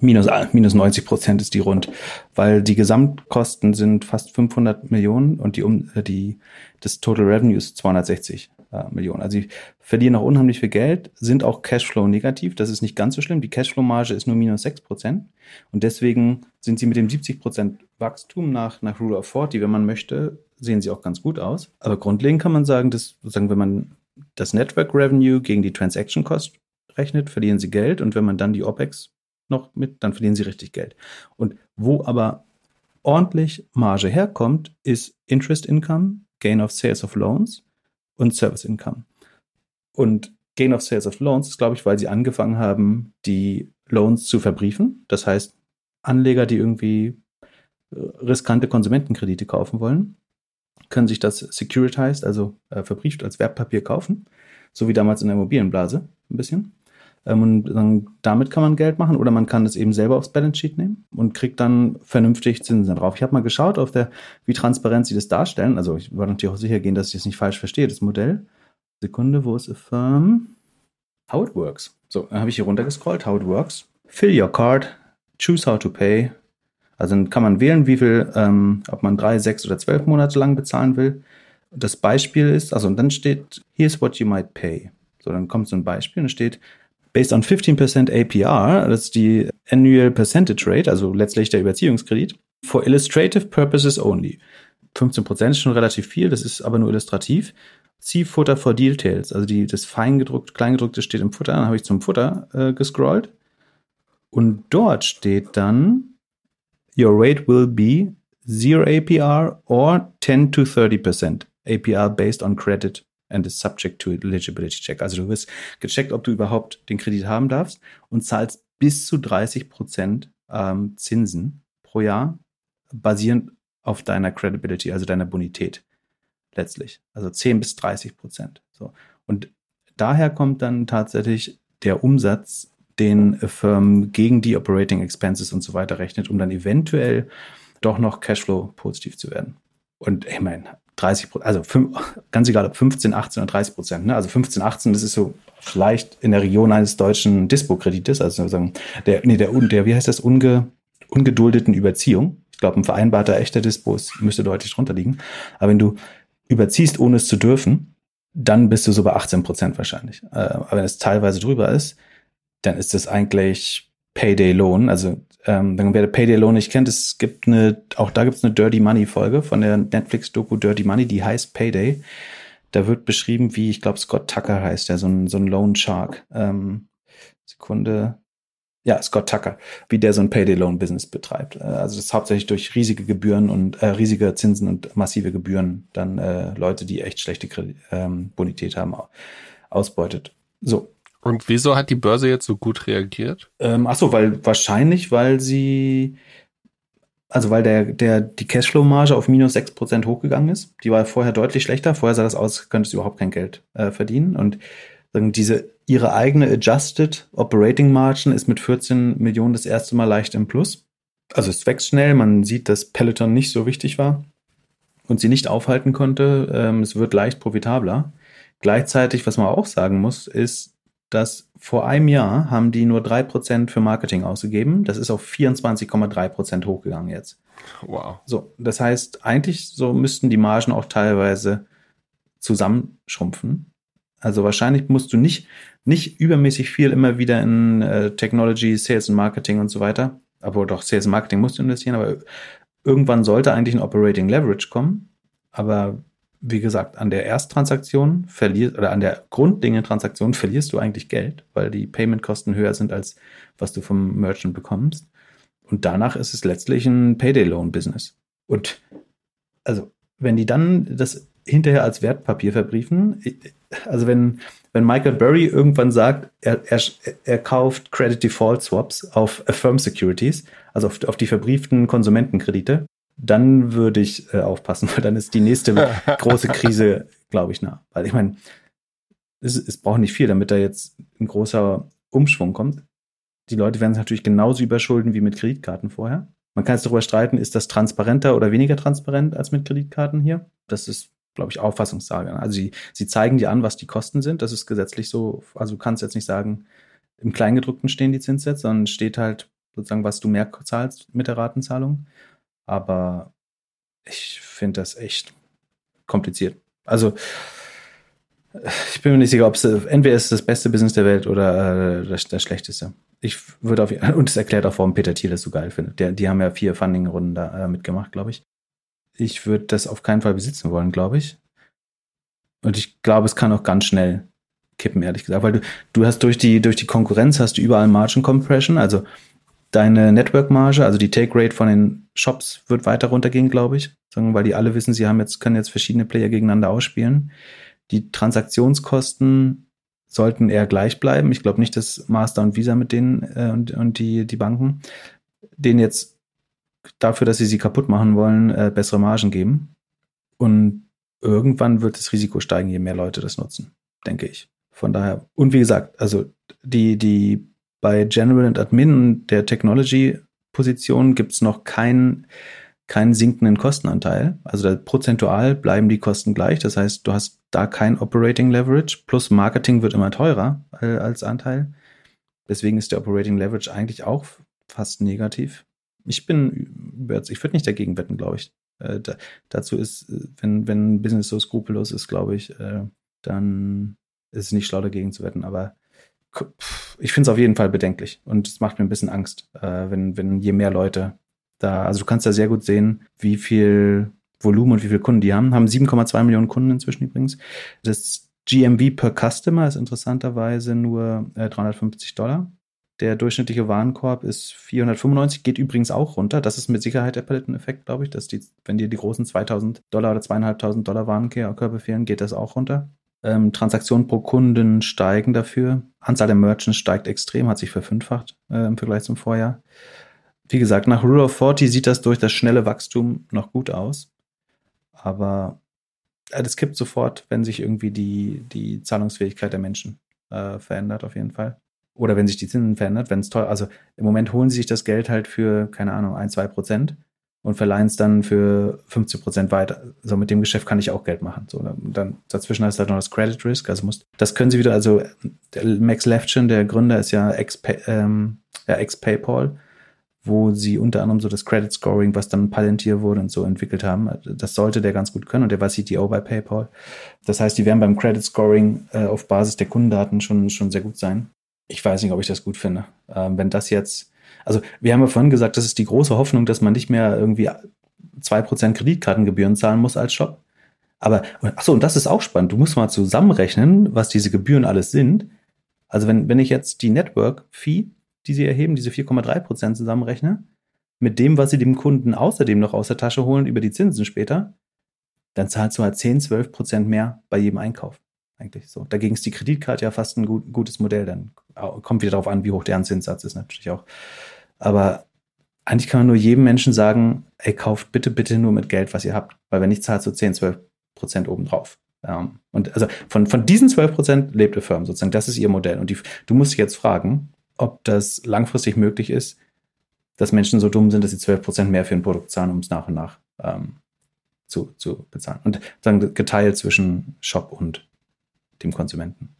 minus, ah, minus 90 Prozent ist die rund, weil die Gesamtkosten sind fast 500 Millionen und die, um, äh, die, das Total Revenue ist 260 äh, Millionen. Also sie verlieren auch unheimlich viel Geld, sind auch Cashflow negativ. Das ist nicht ganz so schlimm. Die Cashflow-Marge ist nur minus 6 Prozent. Und deswegen sind sie mit dem 70 Prozent Wachstum nach, nach Rule of 40, wenn man möchte, sehen sie auch ganz gut aus. Aber grundlegend kann man sagen, dass sozusagen, wenn man das Network Revenue gegen die Transaction Cost rechnet, verlieren sie Geld. Und wenn man dann die OPEX noch mit, dann verlieren sie richtig Geld. Und wo aber ordentlich Marge herkommt, ist Interest Income, Gain of Sales of Loans und Service Income. Und Gain of Sales of Loans ist, glaube ich, weil sie angefangen haben, die Loans zu verbriefen. Das heißt, Anleger, die irgendwie äh, riskante Konsumentenkredite kaufen wollen, können sich das securitized, also äh, verbrieft als Wertpapier kaufen, so wie damals in der Immobilienblase ein bisschen. Ähm, und dann, damit kann man Geld machen oder man kann es eben selber aufs Balance Sheet nehmen und kriegt dann vernünftig Zinsen drauf. Ich habe mal geschaut, auf der, wie transparent sie das darstellen. Also ich wollte natürlich auch sicher gehen, dass ich das nicht falsch verstehe, das Modell. Sekunde, wo ist Affirm? How it works. So, dann habe ich hier runtergescrollt, how it works. Fill your card, choose how to pay. Also dann kann man wählen, wie viel, ähm, ob man drei, sechs oder zwölf Monate lang bezahlen will. Das Beispiel ist, also und dann steht, here's what you might pay. So, dann kommt so ein Beispiel und steht, based on 15% APR, das ist die Annual Percentage Rate, also letztlich der Überziehungskredit, for illustrative purposes only. 15% ist schon relativ viel, das ist aber nur illustrativ. See Footer for Details, also die, das Feingedruckt, Kleingedruckte steht im Futter, dann habe ich zum Futter äh, gescrollt. Und dort steht dann, your rate will be zero APR or 10 to 30% APR based on credit and is subject to eligibility check. Also du wirst gecheckt, ob du überhaupt den Kredit haben darfst und zahlst bis zu 30 Prozent ähm, Zinsen pro Jahr, basierend auf deiner Credibility, also deiner Bonität letztlich. Also 10 bis 30 Prozent. So. Und daher kommt dann tatsächlich der Umsatz, den Firmen gegen die Operating Expenses und so weiter rechnet, um dann eventuell doch noch Cashflow positiv zu werden. Und ich meine, 30 also fünf, ganz egal ob 15, 18 oder 30 Prozent. Ne? Also 15, 18, das ist so vielleicht in der Region eines deutschen Dispo-Kredites, also sozusagen der, nee, der, der, wie heißt das, unge, ungeduldeten Überziehung. Ich glaube, ein vereinbarter echter Dispo ist, müsste deutlich drunter liegen. Aber wenn du überziehst, ohne es zu dürfen, dann bist du so bei 18 Prozent wahrscheinlich. Äh, aber wenn es teilweise drüber ist, dann ist das eigentlich Payday Loan. Also ähm, wer der Payday Loan nicht kennt, es gibt eine, auch da gibt es eine Dirty Money Folge von der Netflix-Doku Dirty Money, die heißt Payday. Da wird beschrieben, wie, ich glaube, Scott Tucker heißt, der so ein, so ein Loan Shark. Ähm, Sekunde. Ja, Scott Tucker, wie der so ein Payday Loan Business betreibt. Äh, also das ist hauptsächlich durch riesige Gebühren und äh, riesige Zinsen und massive Gebühren dann äh, Leute, die echt schlechte Kredit, ähm, Bonität haben, ausbeutet. So, und wieso hat die Börse jetzt so gut reagiert? Ähm, ach so, weil wahrscheinlich, weil sie, also weil der, der, die Cashflow-Marge auf minus 6% hochgegangen ist. Die war vorher deutlich schlechter. Vorher sah das aus, könntest du überhaupt kein Geld äh, verdienen. Und diese, ihre eigene Adjusted Operating Margin ist mit 14 Millionen das erste Mal leicht im Plus. Also es wächst schnell. Man sieht, dass Peloton nicht so wichtig war und sie nicht aufhalten konnte. Ähm, es wird leicht profitabler. Gleichzeitig, was man auch sagen muss, ist, dass vor einem Jahr haben die nur 3% für Marketing ausgegeben. Das ist auf 24,3% hochgegangen jetzt. Wow. So, das heißt, eigentlich so müssten die Margen auch teilweise zusammenschrumpfen. Also wahrscheinlich musst du nicht, nicht übermäßig viel immer wieder in äh, Technology, Sales und Marketing und so weiter. Aber doch, Sales und Marketing musst du investieren, aber irgendwann sollte eigentlich ein Operating Leverage kommen. Aber wie gesagt, an der Ersttransaktion verlierst oder an der Grunddinge-Transaktion verlierst du eigentlich Geld, weil die Payment-Kosten höher sind als was du vom Merchant bekommst. Und danach ist es letztlich ein Payday-Loan-Business. Und also, wenn die dann das hinterher als Wertpapier verbriefen, also wenn, wenn Michael Burry irgendwann sagt, er, er, er kauft Credit Default Swaps auf Affirm Securities, also auf, auf die verbrieften Konsumentenkredite, dann würde ich äh, aufpassen, [laughs] weil dann ist die nächste [laughs] große Krise, glaube ich, nah. Weil ich meine, es, es braucht nicht viel, damit da jetzt ein großer Umschwung kommt. Die Leute werden sich natürlich genauso überschulden wie mit Kreditkarten vorher. Man kann jetzt darüber streiten, ist das transparenter oder weniger transparent als mit Kreditkarten hier? Das ist, glaube ich, Auffassungssache. Also sie, sie zeigen dir an, was die Kosten sind. Das ist gesetzlich so, also du kannst jetzt nicht sagen, im Kleingedruckten stehen die Zinssätze, sondern steht halt sozusagen, was du mehr zahlst mit der Ratenzahlung. Aber ich finde das echt kompliziert. Also, ich bin mir nicht sicher, ob es entweder ist das beste Business der Welt oder äh, das, das schlechteste. Ich würde auf [laughs] und es erklärt auch, warum Peter Thiel das so geil findet. Der, die haben ja vier Funding-Runden da äh, mitgemacht, glaube ich. Ich würde das auf keinen Fall besitzen wollen, glaube ich. Und ich glaube, es kann auch ganz schnell kippen, ehrlich gesagt, weil du, du hast durch die, durch die Konkurrenz hast du überall Margin Compression, also Deine Network-Marge, also die Take-Rate von den Shops, wird weiter runtergehen, glaube ich. Weil die alle wissen, sie haben jetzt, können jetzt verschiedene Player gegeneinander ausspielen. Die Transaktionskosten sollten eher gleich bleiben. Ich glaube nicht, dass Master und Visa mit denen äh, und, und die, die Banken denen jetzt dafür, dass sie sie kaputt machen wollen, äh, bessere Margen geben. Und irgendwann wird das Risiko steigen, je mehr Leute das nutzen, denke ich. Von daher, und wie gesagt, also die, die bei General und Admin der Technology-Position gibt es noch keinen keinen sinkenden Kostenanteil. Also prozentual bleiben die Kosten gleich. Das heißt, du hast da kein Operating Leverage. Plus Marketing wird immer teurer äh, als Anteil. Deswegen ist der Operating Leverage eigentlich auch fast negativ. Ich bin, ich würde nicht dagegen wetten, glaube ich. Äh, da, dazu ist, wenn, wenn ein Business so skrupellos ist, glaube ich, äh, dann ist es nicht schlau dagegen zu wetten. Aber ich finde es auf jeden Fall bedenklich und es macht mir ein bisschen Angst, äh, wenn, wenn je mehr Leute da, also du kannst da sehr gut sehen, wie viel Volumen und wie viele Kunden die haben. Haben 7,2 Millionen Kunden inzwischen übrigens. Das GMV per Customer ist interessanterweise nur äh, 350 Dollar. Der durchschnittliche Warenkorb ist 495, geht übrigens auch runter. Das ist mit Sicherheit der Paletteneffekt, glaube ich, dass die, wenn dir die großen 2000 Dollar oder 2500 Dollar Warenkörbe fehlen, geht das auch runter. Ähm, Transaktionen pro Kunden steigen dafür. Anzahl der Merchants steigt extrem, hat sich verfünffacht äh, im Vergleich zum Vorjahr. Wie gesagt, nach Rule of 40 sieht das durch das schnelle Wachstum noch gut aus. Aber äh, das kippt sofort, wenn sich irgendwie die, die Zahlungsfähigkeit der Menschen äh, verändert, auf jeden Fall. Oder wenn sich die Zinsen verändert, wenn es teuer, also im Moment holen sie sich das Geld halt für, keine Ahnung, ein, zwei Prozent und verleihen es dann für 50 Prozent weiter. So mit dem Geschäft kann ich auch Geld machen. So, dann dazwischen du halt noch das Credit Risk. Also muss, das können sie wieder, also Max Levchin, der Gründer, ist ja ex-PayPal, ähm, ja, ex wo sie unter anderem so das Credit Scoring, was dann Palantir wurde und so entwickelt haben. Das sollte der ganz gut können und der war CTO bei PayPal. Das heißt, die werden beim Credit Scoring äh, auf Basis der Kundendaten schon, schon sehr gut sein. Ich weiß nicht, ob ich das gut finde. Ähm, wenn das jetzt also wir haben ja vorhin gesagt, das ist die große Hoffnung, dass man nicht mehr irgendwie zwei Prozent Kreditkartengebühren zahlen muss als Shop. Aber, achso, und das ist auch spannend. Du musst mal zusammenrechnen, was diese Gebühren alles sind. Also wenn, wenn ich jetzt die Network-Fee, die sie erheben, diese 4,3 Prozent zusammenrechne, mit dem, was sie dem Kunden außerdem noch aus der Tasche holen über die Zinsen später, dann zahlst du halt 10, 12 Prozent mehr bei jedem Einkauf. Eigentlich so. Dagegen ist die Kreditkarte ja fast ein gut, gutes Modell. Dann kommt wieder darauf an, wie hoch deren Zinssatz ist natürlich auch. Aber eigentlich kann man nur jedem Menschen sagen, ey, kauft bitte, bitte nur mit Geld, was ihr habt. Weil wenn nicht, zahlt so 10, 12 Prozent obendrauf. Ähm, und also von, von diesen 12 Prozent lebt die Firma sozusagen. Das ist ihr Modell. Und die, du musst dich jetzt fragen, ob das langfristig möglich ist, dass Menschen so dumm sind, dass sie 12 Prozent mehr für ein Produkt zahlen, um es nach und nach ähm, zu, zu bezahlen. Und dann geteilt zwischen Shop und dem Konsumenten.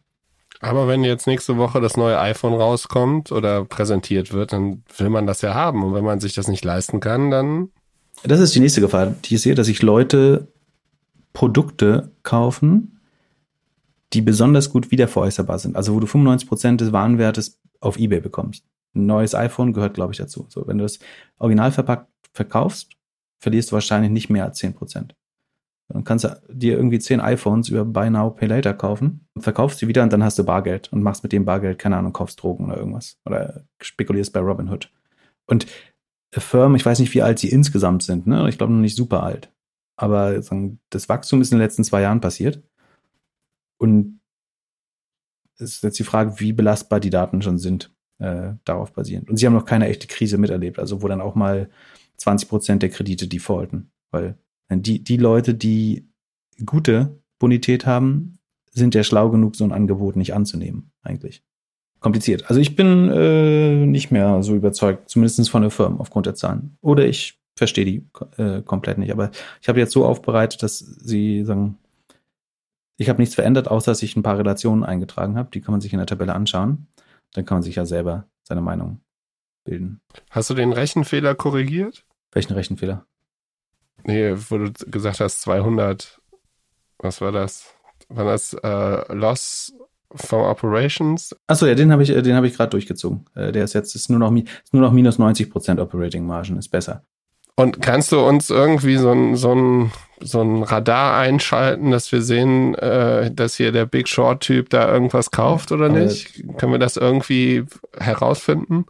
Aber wenn jetzt nächste Woche das neue iPhone rauskommt oder präsentiert wird, dann will man das ja haben. Und wenn man sich das nicht leisten kann, dann. Das ist die nächste Gefahr, die ich sehe, dass sich Leute Produkte kaufen, die besonders gut wiederveräußerbar sind. Also wo du 95% des Warenwertes auf Ebay bekommst. Ein neues iPhone gehört, glaube ich, dazu. So, wenn du das original verpackt verkaufst, verlierst du wahrscheinlich nicht mehr als 10%. Dann kannst du dir irgendwie zehn iPhones über Buy Now, Pay Later kaufen, verkaufst sie wieder und dann hast du Bargeld und machst mit dem Bargeld, keine Ahnung, kaufst Drogen oder irgendwas. Oder spekulierst bei Robinhood. Und Firmen, ich weiß nicht, wie alt sie insgesamt sind, ne? Ich glaube noch nicht super alt. Aber das Wachstum ist in den letzten zwei Jahren passiert. Und es ist jetzt die Frage, wie belastbar die Daten schon sind, äh, darauf basierend. Und sie haben noch keine echte Krise miterlebt, also wo dann auch mal 20 Prozent der Kredite defaulten, weil die, die Leute, die gute Bonität haben, sind ja schlau genug, so ein Angebot nicht anzunehmen, eigentlich. Kompliziert. Also ich bin äh, nicht mehr so überzeugt, zumindest von der Firma aufgrund der Zahlen. Oder ich verstehe die äh, komplett nicht. Aber ich habe jetzt so aufbereitet, dass sie sagen, ich habe nichts verändert, außer dass ich ein paar Relationen eingetragen habe. Die kann man sich in der Tabelle anschauen. Dann kann man sich ja selber seine Meinung bilden. Hast du den Rechenfehler korrigiert? Welchen Rechenfehler? Nee, wo du gesagt hast, 200. Was war das? War das äh, Loss from Operations? Achso, ja, den habe ich, äh, den habe ich gerade durchgezogen. Äh, der ist jetzt ist nur noch, nur noch minus 90 Prozent Operating Margin, ist besser. Und kannst du uns irgendwie so ein, so ein, so ein Radar einschalten, dass wir sehen, äh, dass hier der Big Short-Typ da irgendwas kauft oder nicht? Können wir das irgendwie herausfinden?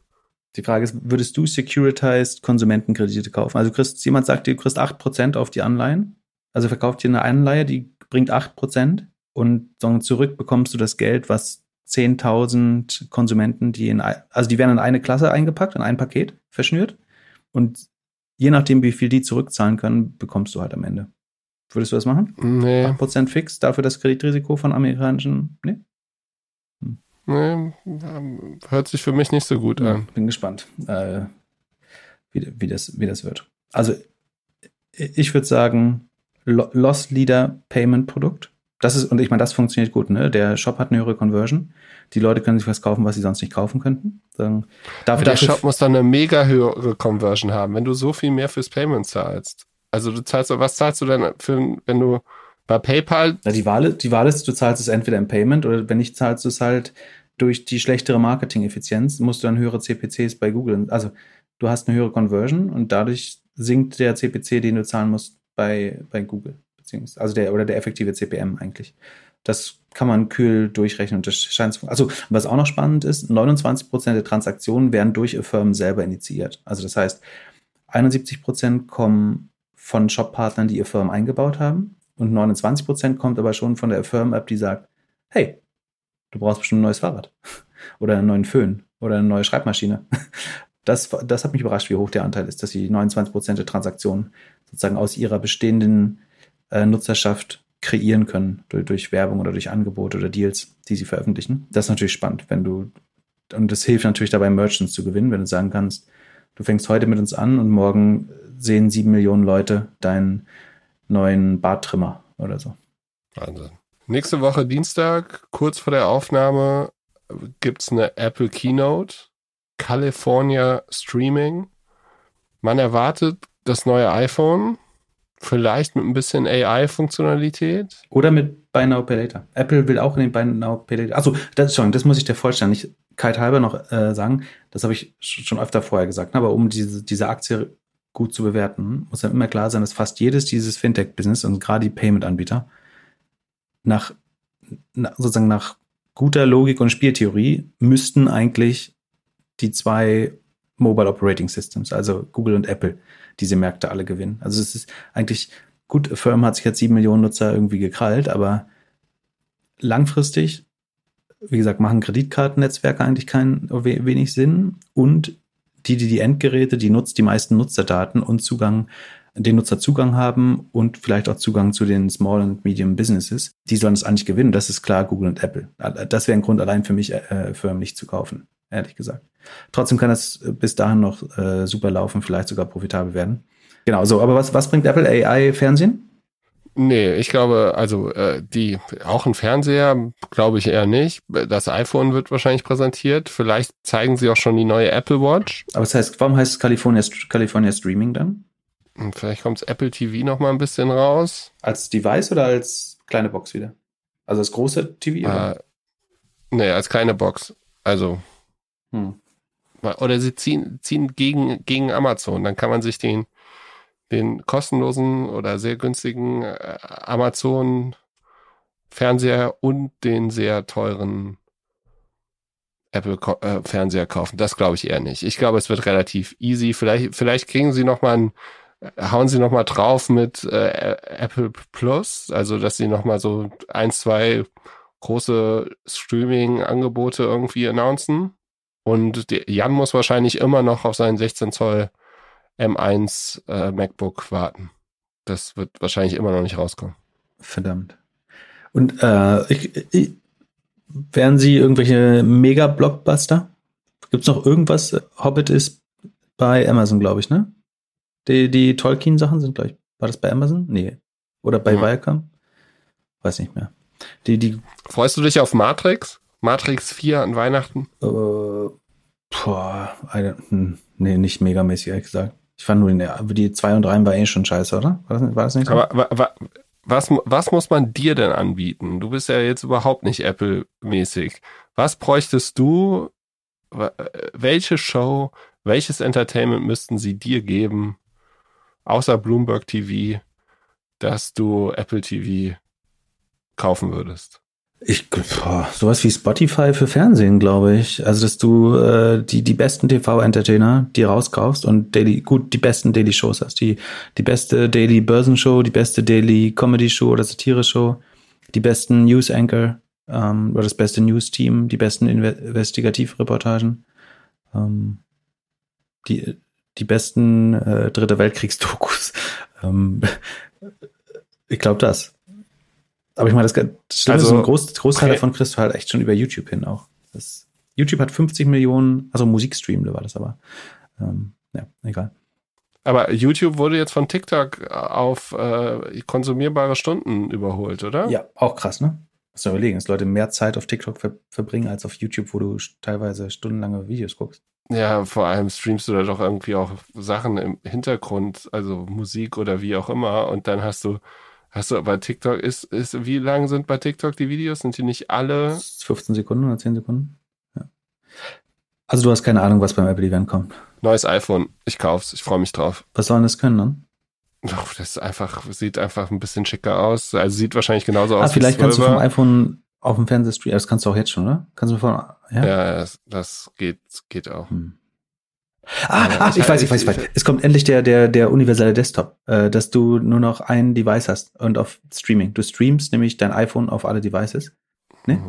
Die Frage ist, würdest du securitized Konsumentenkredite kaufen? Also kriegst, jemand sagt dir, du kriegst 8% auf die Anleihen. Also verkauft dir eine Anleihe, die bringt 8% und dann zurück bekommst du das Geld, was 10.000 Konsumenten, die in, also die werden in eine Klasse eingepackt, in ein Paket verschnürt und je nachdem, wie viel die zurückzahlen können, bekommst du halt am Ende. Würdest du das machen? Nee. 8% fix, dafür das Kreditrisiko von amerikanischen, nee? Nee, hört sich für mich nicht so gut an. Bin gespannt, äh, wie, wie, das, wie das wird. Also ich würde sagen, Loss Leader Payment Produkt. Das ist, und ich meine, das funktioniert gut, ne? Der Shop hat eine höhere Conversion. Die Leute können sich was kaufen, was sie sonst nicht kaufen könnten. Dann, darf, der Shop muss dann eine mega höhere Conversion haben, wenn du so viel mehr fürs Payment zahlst. Also du zahlst, was zahlst du denn für, wenn du bei PayPal? Na, die Wahl, die Wahl ist, du zahlst es entweder im Payment oder wenn nicht, zahlst du es halt durch die schlechtere Marketing-Effizienz, musst du dann höhere CPCs bei Google. Also du hast eine höhere Conversion und dadurch sinkt der CPC, den du zahlen musst bei, bei Google. Beziehungsweise, also der, oder der effektive CPM eigentlich. Das kann man kühl durchrechnen und das scheint zu Also, was auch noch spannend ist, 29% der Transaktionen werden durch Affirm selber initiiert. Also das heißt, 71% kommen von Shop-Partnern, die ihr Firm eingebaut haben und 29% kommt aber schon von der Affirm-App, die sagt, hey, du brauchst bestimmt ein neues Fahrrad [laughs] oder einen neuen Föhn oder eine neue Schreibmaschine. [laughs] Das, das hat mich überrascht, wie hoch der Anteil ist, dass die 29% der Transaktionen sozusagen aus ihrer bestehenden äh, Nutzerschaft kreieren können durch, durch Werbung oder durch Angebote oder Deals, die sie veröffentlichen. Das ist natürlich spannend, wenn du, und das hilft natürlich dabei, Merchants zu gewinnen, wenn du sagen kannst, du fängst heute mit uns an und morgen sehen sieben Millionen Leute deinen neuen Barttrimmer oder so. Wahnsinn. Nächste Woche Dienstag, kurz vor der Aufnahme, gibt es eine Apple Keynote, California Streaming. Man erwartet das neue iPhone, vielleicht mit ein bisschen AI-Funktionalität. Oder mit Buy Now Pay Later. Apple will auch in den Buy Now Pay Later. Achso, das, das muss ich dir vollständig kalt halber noch äh, sagen. Das habe ich schon öfter vorher gesagt. Aber um diese, diese Aktie gut zu bewerten, muss dann immer klar sein, dass fast jedes dieses Fintech-Business und gerade die Payment-Anbieter nach, nach, sozusagen nach guter Logik und Spieltheorie müssten eigentlich die zwei Mobile Operating Systems, also Google und Apple, diese Märkte alle gewinnen. Also es ist eigentlich gut, Firm hat sich jetzt sieben Millionen Nutzer irgendwie gekrallt, aber langfristig, wie gesagt, machen Kreditkartennetzwerke eigentlich keinen wenig Sinn und die, die die Endgeräte, die nutzt die meisten Nutzerdaten und Zugang den Nutzer Zugang haben und vielleicht auch Zugang zu den Small and Medium Businesses, die sollen es eigentlich gewinnen. Das ist klar Google und Apple. Das wäre ein Grund allein für mich, äh, Firmen nicht zu kaufen, ehrlich gesagt. Trotzdem kann es bis dahin noch äh, super laufen, vielleicht sogar profitabel werden. Genau, so, aber was, was bringt Apple AI Fernsehen? Nee, ich glaube, also äh, die auch ein Fernseher, glaube ich eher nicht. Das iPhone wird wahrscheinlich präsentiert. Vielleicht zeigen sie auch schon die neue Apple Watch. Aber das heißt, warum heißt es California, California Streaming dann? Und vielleicht kommt Apple TV noch mal ein bisschen raus. Als Device oder als kleine Box wieder? Also als große TV? Äh, nee, als kleine Box. Also. Hm. Oder sie ziehen, ziehen gegen, gegen Amazon. Dann kann man sich den, den kostenlosen oder sehr günstigen äh, Amazon Fernseher und den sehr teuren Apple äh, Fernseher kaufen. Das glaube ich eher nicht. Ich glaube, es wird relativ easy. Vielleicht, vielleicht kriegen sie noch mal ein hauen sie nochmal drauf mit äh, Apple Plus, also dass sie nochmal so ein, zwei große Streaming-Angebote irgendwie announcen. Und Jan muss wahrscheinlich immer noch auf seinen 16 Zoll M1 äh, MacBook warten. Das wird wahrscheinlich immer noch nicht rauskommen. Verdammt. Und äh, ich, ich, wären sie irgendwelche Mega-Blockbuster? Gibt es noch irgendwas? Hobbit ist bei Amazon, glaube ich, ne? Die, die Tolkien-Sachen sind gleich. War das bei Amazon? Nee. Oder bei mhm. Viacom? Weiß nicht mehr. Die, die. Freust du dich auf Matrix? Matrix 4 an Weihnachten? Äh, boah, eine, hm, nee, nicht megamäßig, ehrlich gesagt. Ich fand nur den, aber die 2 und 3 war eh schon scheiße, oder? War das, war das nicht so? Aber, aber was, was muss man dir denn anbieten? Du bist ja jetzt überhaupt nicht Apple-mäßig. Was bräuchtest du? Welche Show, welches Entertainment müssten sie dir geben, außer Bloomberg TV, dass du Apple TV kaufen würdest? Ich, boah, sowas wie Spotify für Fernsehen, glaube ich. Also, dass du äh, die, die besten TV-Entertainer, die rauskaufst und Daily, gut, die besten Daily-Shows hast. Die, die beste Daily-Börsenshow, die beste Daily-Comedy-Show oder Satire-Show, die besten News-Anchor ähm, oder das beste News-Team, die besten Investigativreportagen. Ähm, die, die besten äh, Dritte Weltkriegsdokus. [laughs] Ähm, ich glaube das. Aber ich meine, das, das Schlimme also, ist, ein Groß, Großteil okay. davon kriegst du halt echt schon über YouTube hin auch. Das, YouTube hat 50 Millionen, also Musikstream war das aber. Ähm, ja, egal. Aber YouTube wurde jetzt von TikTok auf äh, konsumierbare Stunden überholt, oder? Ja, auch krass, ne? Muss du überlegen, dass Leute mehr Zeit auf TikTok ver verbringen als auf YouTube, wo du teilweise stundenlange Videos guckst. Ja, vor allem streamst du da doch irgendwie auch Sachen im Hintergrund, also Musik oder wie auch immer. Und dann hast du, hast du bei TikTok, ist, ist, wie lang sind bei TikTok die Videos? Sind die nicht alle? 15 Sekunden oder 10 Sekunden? Ja. Also du hast keine Ahnung, was beim Apple-Event kommt. Neues iPhone. Ich kauf's. Ich freue mich drauf. Was soll denn das können dann? Oh, das ist einfach, sieht einfach ein bisschen schicker aus. Also sieht wahrscheinlich genauso Ah, aus. vielleicht kannst du 12er. vom iPhone auf dem Fernseher streamen. Das kannst du auch jetzt schon, oder? Kannst du von, ja? Ja, das, das geht, geht auch. Hm. Ah, ah, ich- weiß, ich weiß, ich weiß. Es kommt endlich der, der, der universelle Desktop, äh, dass du nur noch ein Device hast und auf Streaming. Du streamst nämlich dein iPhone auf alle Devices. Ne?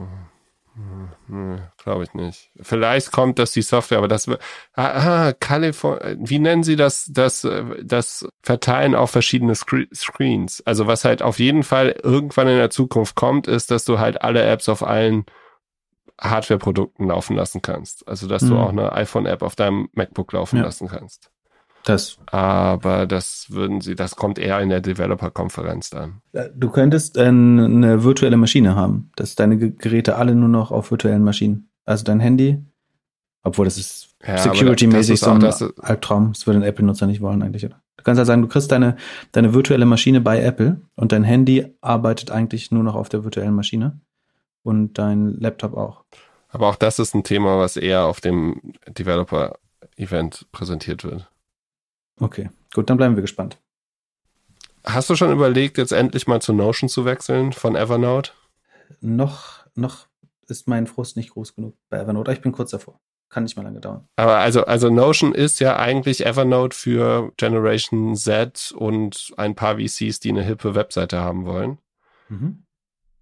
Hm, hm, Glaube ich nicht. Vielleicht kommt das die Software, aber das ah, ah, Californ wie nennen Sie das, das, äh, das Verteilen auf verschiedene Scre Screens? Also was halt auf jeden Fall irgendwann in der Zukunft kommt, ist, dass du halt alle Apps auf allen Hardware-Produkten laufen lassen kannst. Also dass du Mhm. auch eine iPhone-App auf deinem MacBook laufen Ja. lassen kannst. Das. Aber das würden Sie, das kommt eher in der Developer-Konferenz dann. äh, Du könntest äh, eine virtuelle Maschine haben, dass deine Ge- Geräte alle nur noch auf virtuellen Maschinen. Also dein Handy, obwohl das ist Ja, security-mäßig so ein das ist- Albtraum. Das würde ein Apple-Nutzer nicht wollen eigentlich. Oder? Du kannst ja sagen, du kriegst deine, deine virtuelle Maschine bei Apple und dein Handy arbeitet eigentlich nur noch auf der virtuellen Maschine und dein Laptop auch. Aber auch das ist ein Thema, was eher auf dem Developer-Event präsentiert wird. Okay, gut, dann bleiben wir gespannt. Hast du schon überlegt, jetzt endlich mal zu Notion zu wechseln von Evernote? Noch, noch ist mein Frust nicht groß genug bei Evernote. Ich bin kurz davor. Kann nicht mal lange dauern. Aber also, also Notion ist ja eigentlich Evernote für Generation Z und ein paar VCs, die eine hippe Webseite haben wollen. Mhm.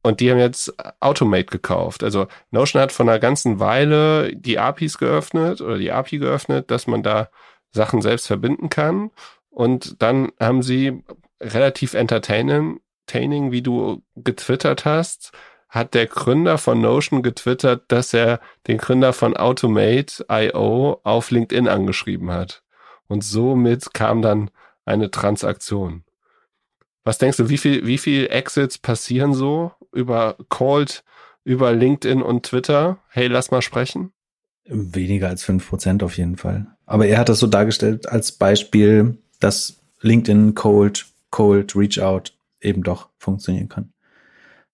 Und die haben jetzt Automate gekauft. Also Notion hat vor einer ganzen Weile die APIs geöffnet oder die API geöffnet, dass man da Sachen selbst verbinden kann. Und dann haben sie relativ entertaining, wie du getwittert hast, hat der Gründer von Notion getwittert, dass er den Gründer von Automate.io auf LinkedIn angeschrieben hat. Und somit kam dann eine Transaktion. Was denkst du, wie viel, wie viel Exits passieren so über Cold, über LinkedIn und Twitter? Hey, lass mal sprechen. Weniger als 5% auf jeden Fall. Aber er hat das so dargestellt als Beispiel, dass LinkedIn Cold, Cold, Reach Out eben doch funktionieren kann.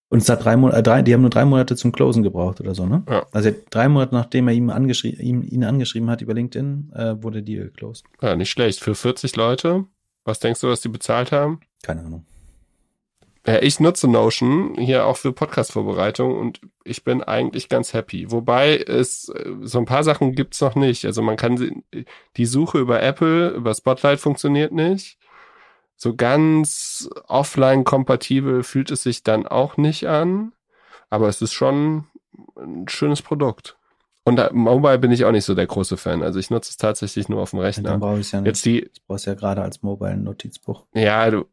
Und es hat drei Monate, äh, drei, die haben nur drei Monate zum Closen gebraucht oder so, ne? Ja. Also drei Monate nachdem er ihm angeschrieben, ihm, ihn angeschrieben hat über LinkedIn, äh, wurde die geclosed. Ja, nicht schlecht. Für 40 Leute. Was denkst du, was die bezahlt haben? Keine Ahnung. Ja, ich nutze Notion hier auch für Podcast-Vorbereitung und ich bin eigentlich ganz happy. Wobei es äh, so ein paar Sachen gibt's noch nicht. Also man kann die Suche über Apple, über Spotlight funktioniert nicht. So ganz offline-kompatibel fühlt es sich dann auch nicht an. Aber es ist schon ein schönes Produkt. Und da, Mobile bin ich auch nicht so der große Fan. Also ich nutze es tatsächlich nur auf dem Dann Rechner. brauche ich es ja nicht. Jetzt die, Das brauchst du ja gerade als Mobile Notizbuch. ja, du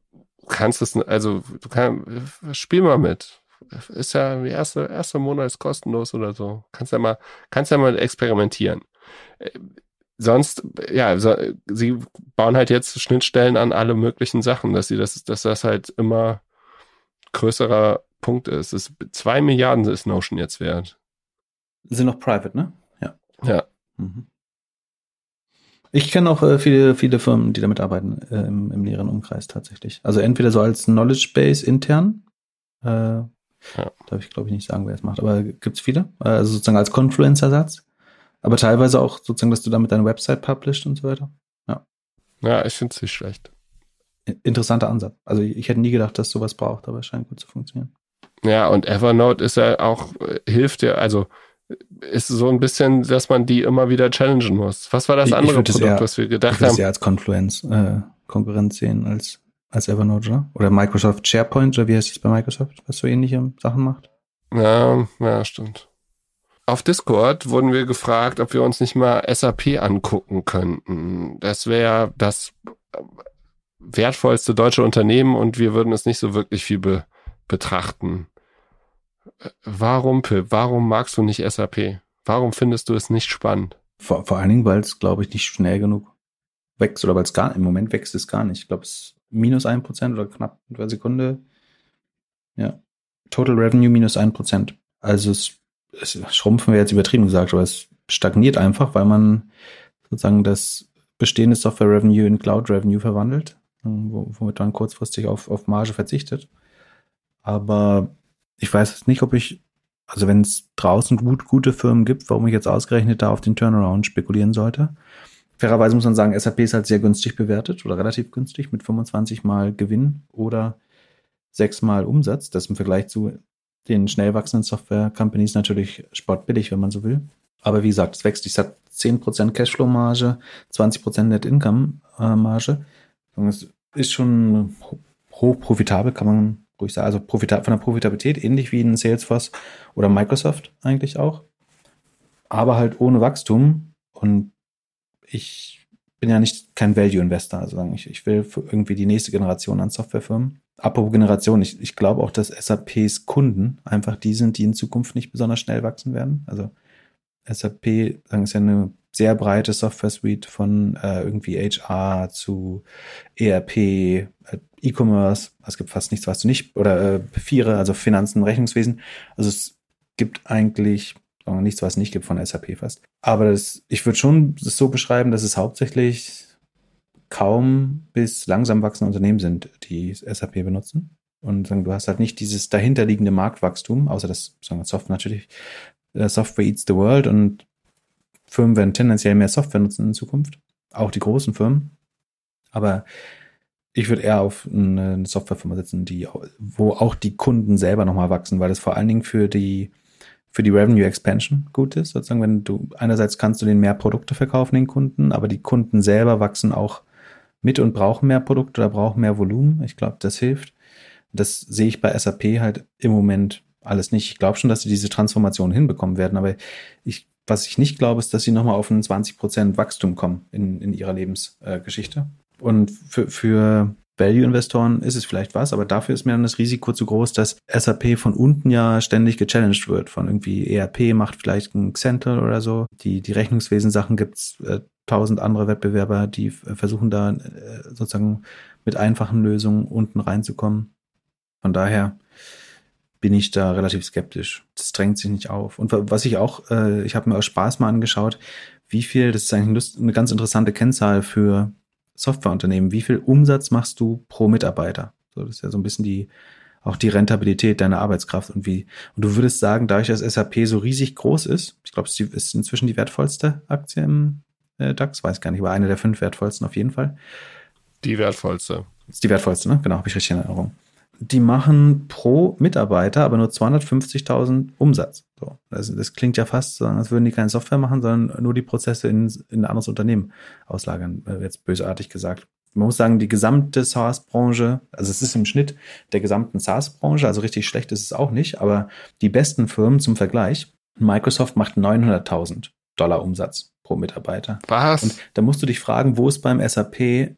kannst es, also du kannst, spiel mal mit. Ist ja, der erste, erste Monat ist kostenlos oder so. Kannst ja mal, kannst ja mal experimentieren. Äh, Sonst, ja, so, sie bauen halt jetzt Schnittstellen an alle möglichen Sachen, dass sie das, dass das halt immer größerer Punkt ist. Es zwei Milliarden ist Notion jetzt wert. Sind noch private, ne? Ja. Ja. Mhm. Ich kenne auch äh, viele, viele Firmen, die damit arbeiten, äh, im, im näheren Umkreis tatsächlich. Also entweder so als Knowledge Base intern, äh, darf ich glaube ich nicht sagen, wer es macht, aber gibt's viele, äh, also sozusagen als Confluence-Ersatz, aber teilweise auch sozusagen, dass du damit deine Website published und so weiter. Ja, ich finde es nicht schlecht. Interessanter Ansatz. Also ich, hätte nie gedacht, dass sowas braucht, aber es scheint gut zu funktionieren. Ja, und Evernote ist ja auch, äh, hilft ja, also ist so ein bisschen, dass man die immer wieder challengen muss. Was war das Ich- ich andere Produkt, eher- was wir Ich gedacht würde es haben? ja als Confluence äh, Konkurrenz sehen als, als Evernote, oder? Oder Microsoft SharePoint, oder wie heißt es bei Microsoft, was so ähnliche Sachen macht? Ja, ja, stimmt. Auf Discord wurden wir gefragt, ob wir uns nicht mal SAP angucken könnten. Das wäre das äh, wertvollste deutsche Unternehmen und wir würden es nicht so wirklich viel be betrachten. Warum, Pip? Warum magst du nicht SAP? Warum findest du es nicht spannend? Vor, vor allen Dingen, weil es, glaube ich, nicht schnell genug wächst oder weil es gar im Moment wächst es gar nicht. Ich glaube, es ist minus ein Prozent oder knapp eine Sekunde. Ja. Total Revenue minus ein Prozent. Also es, es schrumpfen wir jetzt übertrieben gesagt, aber es stagniert einfach, weil man sozusagen das bestehende Software Revenue in Cloud Revenue verwandelt, womit man kurzfristig auf, auf Marge verzichtet. Aber ich weiß nicht, ob ich, also wenn es draußen gut, gute Firmen gibt, warum ich jetzt ausgerechnet da auf den Turnaround spekulieren sollte. Fairerweise muss man sagen, SAP ist halt sehr günstig bewertet oder relativ günstig mit 25 mal Gewinn oder 6 mal Umsatz. Das im Vergleich zu den schnell wachsenden Software-Companies natürlich sportbillig, wenn man so will. Aber wie gesagt, es wächst. Ich sag 10% Cashflow-Marge, 20% Net-Income-Marge. Das ist schon hoch profitabel, kann man ruhig sagen. Also von der Profitabilität ähnlich wie in Salesforce oder Microsoft eigentlich auch. Aber halt ohne Wachstum. Und ich bin ja nicht kein Value-Investor. Also ich, ich will irgendwie die nächste Generation an Softwarefirmen. Apropos Generation, ich, ich glaube auch, dass SAPs Kunden einfach die sind, die in Zukunft nicht besonders schnell wachsen werden. Also SAP, sagen ist ja eine sehr breite Software-Suite von äh, irgendwie HR zu ERP, äh, E-Commerce. Es gibt fast nichts, was du nicht, oder äh, Viere, also Finanzen, Rechnungswesen. Also es gibt eigentlich nichts, was es nicht gibt von SAP fast. Aber das, ich würde schon das so beschreiben, dass es hauptsächlich kaum bis langsam wachsende Unternehmen sind, die SAP benutzen. Und sagen, du hast halt nicht dieses dahinterliegende Marktwachstum, außer dass sagen wir, Software natürlich äh, Software eats the world und Firmen werden tendenziell mehr Software nutzen in Zukunft. Auch die großen Firmen. Aber ich würde eher auf eine Softwarefirma setzen, die, wo auch die Kunden selber nochmal wachsen, weil das vor allen Dingen für die, für die Revenue Expansion gut ist. Sozusagen, wenn du einerseits kannst du den mehr Produkte verkaufen, den Kunden, aber die Kunden selber wachsen auch mit und brauchen mehr Produkte oder brauchen mehr Volumen. Ich glaube, das hilft. Das sehe ich bei SAP halt im Moment alles nicht. Ich glaube schon, dass sie diese Transformation hinbekommen werden, aber ich, was ich nicht glaube, ist, dass sie nochmal auf ein 20% Wachstum kommen in, in ihrer Lebensgeschichte. Äh, Und für, für Value-Investoren ist es vielleicht was, aber dafür ist mir dann das Risiko zu groß, dass SAP von unten ja ständig gechallenged wird. Von irgendwie ERP macht vielleicht ein Xental oder so. Die, die Rechnungswesen-Sachen gibt's äh, tausend andere Wettbewerber, die versuchen da äh, sozusagen mit einfachen Lösungen unten reinzukommen. Von daher bin ich da relativ skeptisch. Das drängt sich nicht auf. Und was ich auch, äh, ich habe mir aus Spaß mal angeschaut, wie viel, das ist eigentlich eine ganz interessante Kennzahl für Softwareunternehmen, wie viel Umsatz machst du pro Mitarbeiter? So, das ist ja so ein bisschen die, auch die Rentabilität deiner Arbeitskraft und wie, und du würdest sagen, dadurch, dass SAP so riesig groß ist, ich glaube, es ist inzwischen die wertvollste Aktie im äh, DAX, weiß gar nicht, aber eine der fünf wertvollsten auf jeden Fall. Die wertvollste. ist die wertvollste, ne? Genau, habe ich richtig in Erinnerung die machen pro Mitarbeiter aber nur 250.000 Umsatz. So, also das klingt ja fast so, als würden die keine Software machen, sondern nur die Prozesse in, in ein anderes Unternehmen auslagern, äh, jetzt bösartig gesagt. Man muss sagen, die gesamte SaaS-Branche, also es ist im Schnitt der gesamten SaaS-Branche, also richtig schlecht ist es auch nicht, aber die besten Firmen zum Vergleich, Microsoft macht 900.000 Dollar Umsatz pro Mitarbeiter. Was? Und da musst du dich fragen, wo ist beim SAP,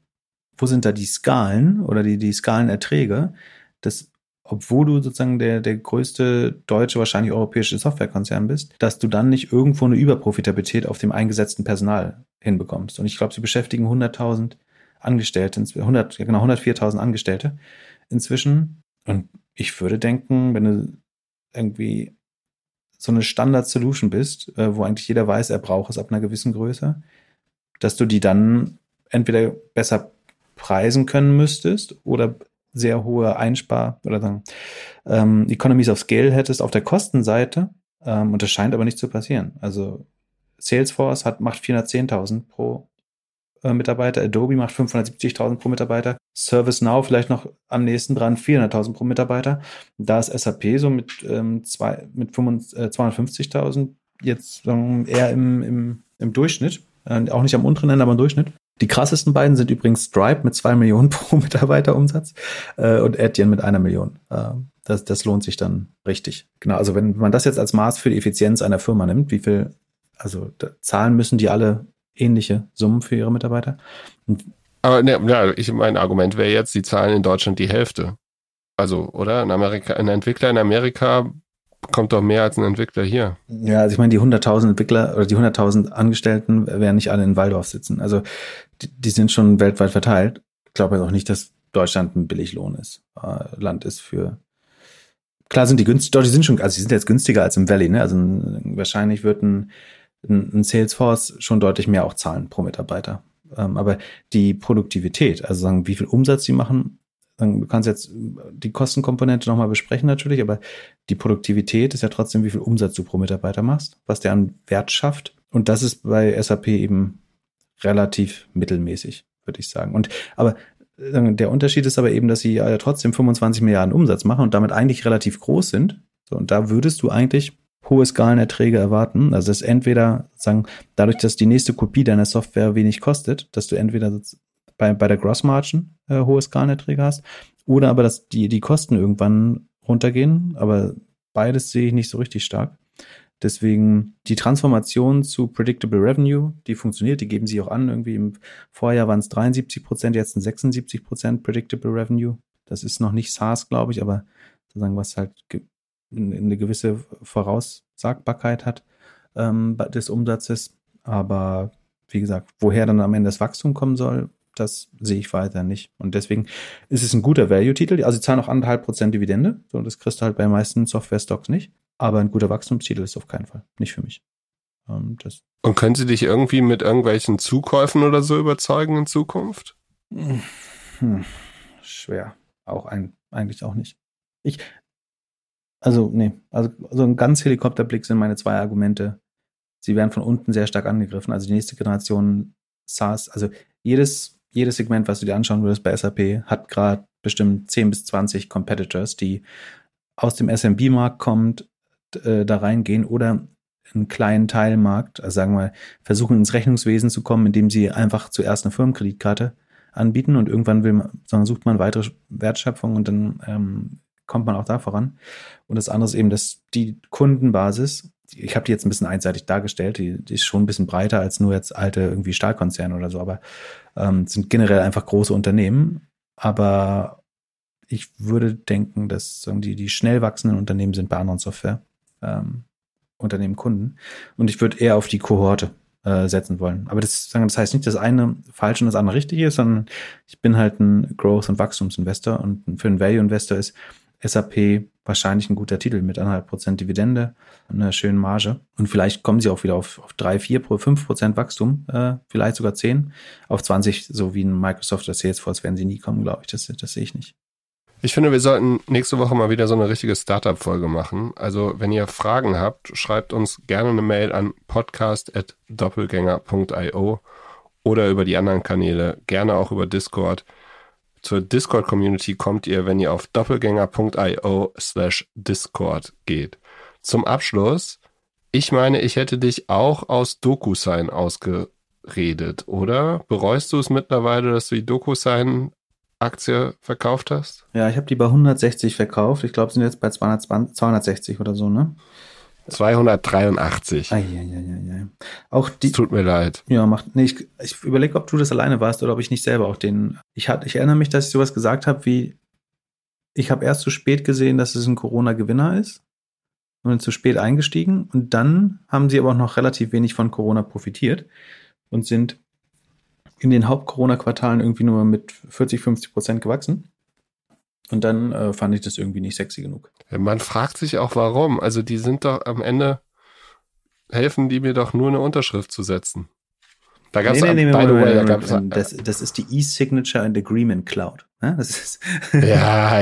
wo sind da die Skalen oder die, die Skalenerträge, dass obwohl du sozusagen der, der größte deutsche, wahrscheinlich europäische Softwarekonzern bist, dass du dann nicht irgendwo eine Überprofitabilität auf dem eingesetzten Personal hinbekommst. Und ich glaube, sie beschäftigen 100.000 Angestellte, 100, ja genau, 104.000 Angestellte inzwischen. Und ich würde denken, wenn du irgendwie so eine Standard-Solution bist, äh, wo eigentlich jeder weiß, er braucht es ab einer gewissen Größe, dass du die dann entweder besser preisen können müsstest oder sehr hohe Einspar- oder sagen, ähm, Economies of Scale hättest auf der Kostenseite. Ähm, und das scheint aber nicht zu passieren. Also Salesforce hat, macht 410.000 pro äh, Mitarbeiter, Adobe macht 570.000 pro Mitarbeiter, ServiceNow vielleicht noch am nächsten dran 400.000 pro Mitarbeiter. Da ist SAP so mit, ähm, mit 250.000 äh, jetzt ähm, eher im, im, im Durchschnitt. Äh, auch nicht am unteren Ende, aber im Durchschnitt. Die krassesten beiden sind übrigens Stripe mit zwei Millionen [laughs] pro Mitarbeiterumsatz äh, und Etienne mit einer Million. Äh, das, das lohnt sich dann richtig. Genau, also wenn man das jetzt als Maß für die Effizienz einer Firma nimmt, wie viel, also zahlen müssen die alle ähnliche Summen für ihre Mitarbeiter. Und aber ne, ja, ich mein Argument wäre jetzt, die zahlen in Deutschland die Hälfte. Also, oder? In Amerika, ein Entwickler in Amerika kommt doch mehr als ein Entwickler hier. Ja, also ich meine, die 100.000 Entwickler oder die 100.000 Angestellten werden nicht alle in Waldorf sitzen. Also die, die sind schon weltweit verteilt. Ich glaube auch nicht, dass Deutschland ein Billiglohn ist, äh, Land ist für. Klar sind die günstig, doch, die sind schon, also die sind jetzt günstiger als im Valley, ne? Also ein, wahrscheinlich wird ein, ein, ein Salesforce schon deutlich mehr auch zahlen pro Mitarbeiter. Ähm, aber die Produktivität, also sagen, wie viel Umsatz sie machen, du kannst jetzt die Kostenkomponente nochmal besprechen natürlich, aber die Produktivität ist ja trotzdem, wie viel Umsatz du pro Mitarbeiter machst, was der an Wert schafft. Und das ist bei SAP eben relativ mittelmäßig, würde ich sagen. Und aber äh, der Unterschied ist aber eben, dass sie ja trotzdem 25 Milliarden Umsatz machen und damit eigentlich relativ groß sind. So, und da würdest du eigentlich hohe Skalenerträge erwarten. Also das entweder sagen, dadurch, dass die nächste Kopie deiner Software wenig kostet, dass du entweder bei, bei der Grossmargin äh, hohe Skalenerträge hast, oder aber, dass die, die Kosten irgendwann runtergehen. Aber beides sehe ich nicht so richtig stark. Deswegen die Transformation zu Predictable Revenue, die funktioniert, die geben sie auch an. Irgendwie im Vorjahr waren es 73 Prozent, jetzt sind 76 Prozent Predictable Revenue. Das ist noch nicht SaaS, glaube ich, aber sozusagen was halt eine gewisse Voraussagbarkeit hat ähm, des Umsatzes. Aber wie gesagt, woher dann am Ende das Wachstum kommen soll, das sehe ich weiter nicht. Und deswegen ist es ein guter Value-Titel. Also sie zahlen auch anderthalb Prozent Dividende. So, das kriegst du halt bei den meisten Software-Stocks nicht. Aber ein guter Wachstumstitel ist auf keinen Fall. Nicht für mich. Ähm, das Und können sie dich irgendwie mit irgendwelchen Zukäufen oder so überzeugen in Zukunft? Hm, schwer. Auch ein, eigentlich auch nicht. Ich, also, nee, also, also ein ganz Helikopterblick sind meine zwei Argumente. Sie werden von unten sehr stark angegriffen. Also die nächste Generation SaaS, also jedes jedes Segment, was du dir anschauen würdest bei SAP, hat gerade bestimmt 10 bis 20 Competitors, die aus dem SMB-Markt kommt, äh, da reingehen oder einen kleinen Teilmarkt, also sagen wir, versuchen ins Rechnungswesen zu kommen, indem sie einfach zuerst eine Firmenkreditkarte anbieten und irgendwann will man, sucht man weitere Wertschöpfung und dann ähm, kommt man auch da voran. Und das andere ist eben, dass die Kundenbasis ich habe die jetzt ein bisschen einseitig dargestellt, die, die, ist schon ein bisschen breiter als nur jetzt alte irgendwie Stahlkonzerne oder so, aber ähm, sind generell einfach große Unternehmen. Aber ich würde denken, dass die, die schnell wachsenden Unternehmen sind bei anderen Software. Ähm, Unternehmen Kunden. Und ich würde eher auf die Kohorte äh, setzen wollen. Aber das, das heißt nicht, dass eine falsch und das andere richtig ist, sondern ich bin halt ein Growth- und Wachstumsinvestor und für einen Value-Investor ist SAP wahrscheinlich ein guter Titel mit anderthalb Prozent Dividende, einer schönen Marge. Und vielleicht kommen sie auch wieder auf, auf drei, vier, fünf Prozent Wachstum, äh, vielleicht sogar zehn. Auf 20, so wie ein Microsoft oder Salesforce werden sie nie kommen, glaube ich. Das, das sehe ich nicht. Ich finde, wir sollten nächste Woche mal wieder so eine richtige Startup-Folge machen. Also, wenn ihr Fragen habt, schreibt uns gerne eine Mail an podcast.doppelgänger.io oder über die anderen Kanäle, gerne auch über Discord. Zur Discord-Community kommt ihr, wenn ihr auf doppelgänger.io slash Discord geht. Zum Abschluss, ich meine, ich hätte dich auch aus DokuSign ausgeredet, oder? Bereust du es mittlerweile, dass du die DokuSign Aktie verkauft hast? Ja, ich habe die bei 160 verkauft. Ich glaube, sind jetzt bei 220, 260 oder so, ne? 283. Ei, ei, ei, ei. Auch die. Tut mir leid. Ja, macht. Nee, ich, ich überlege, ob du das alleine warst oder ob ich nicht selber auch den. Ich, hat, ich erinnere mich, dass ich sowas gesagt habe wie, ich habe erst zu spät gesehen, dass es ein Corona-Gewinner ist und bin zu spät eingestiegen. Und dann haben sie aber auch noch relativ wenig von Corona profitiert und sind in den Haupt-Corona-Quartalen irgendwie nur mit 40, 50 Prozent gewachsen. Und dann äh, fand ich das irgendwie nicht sexy genug. Man fragt sich auch warum. Also die sind doch am Ende, helfen die mir doch nur eine Unterschrift zu setzen. Da gab es, nee, nee, nee, by the way, da das, das ist die E-Signature and Agreement Cloud. Ja, ist [laughs] ja,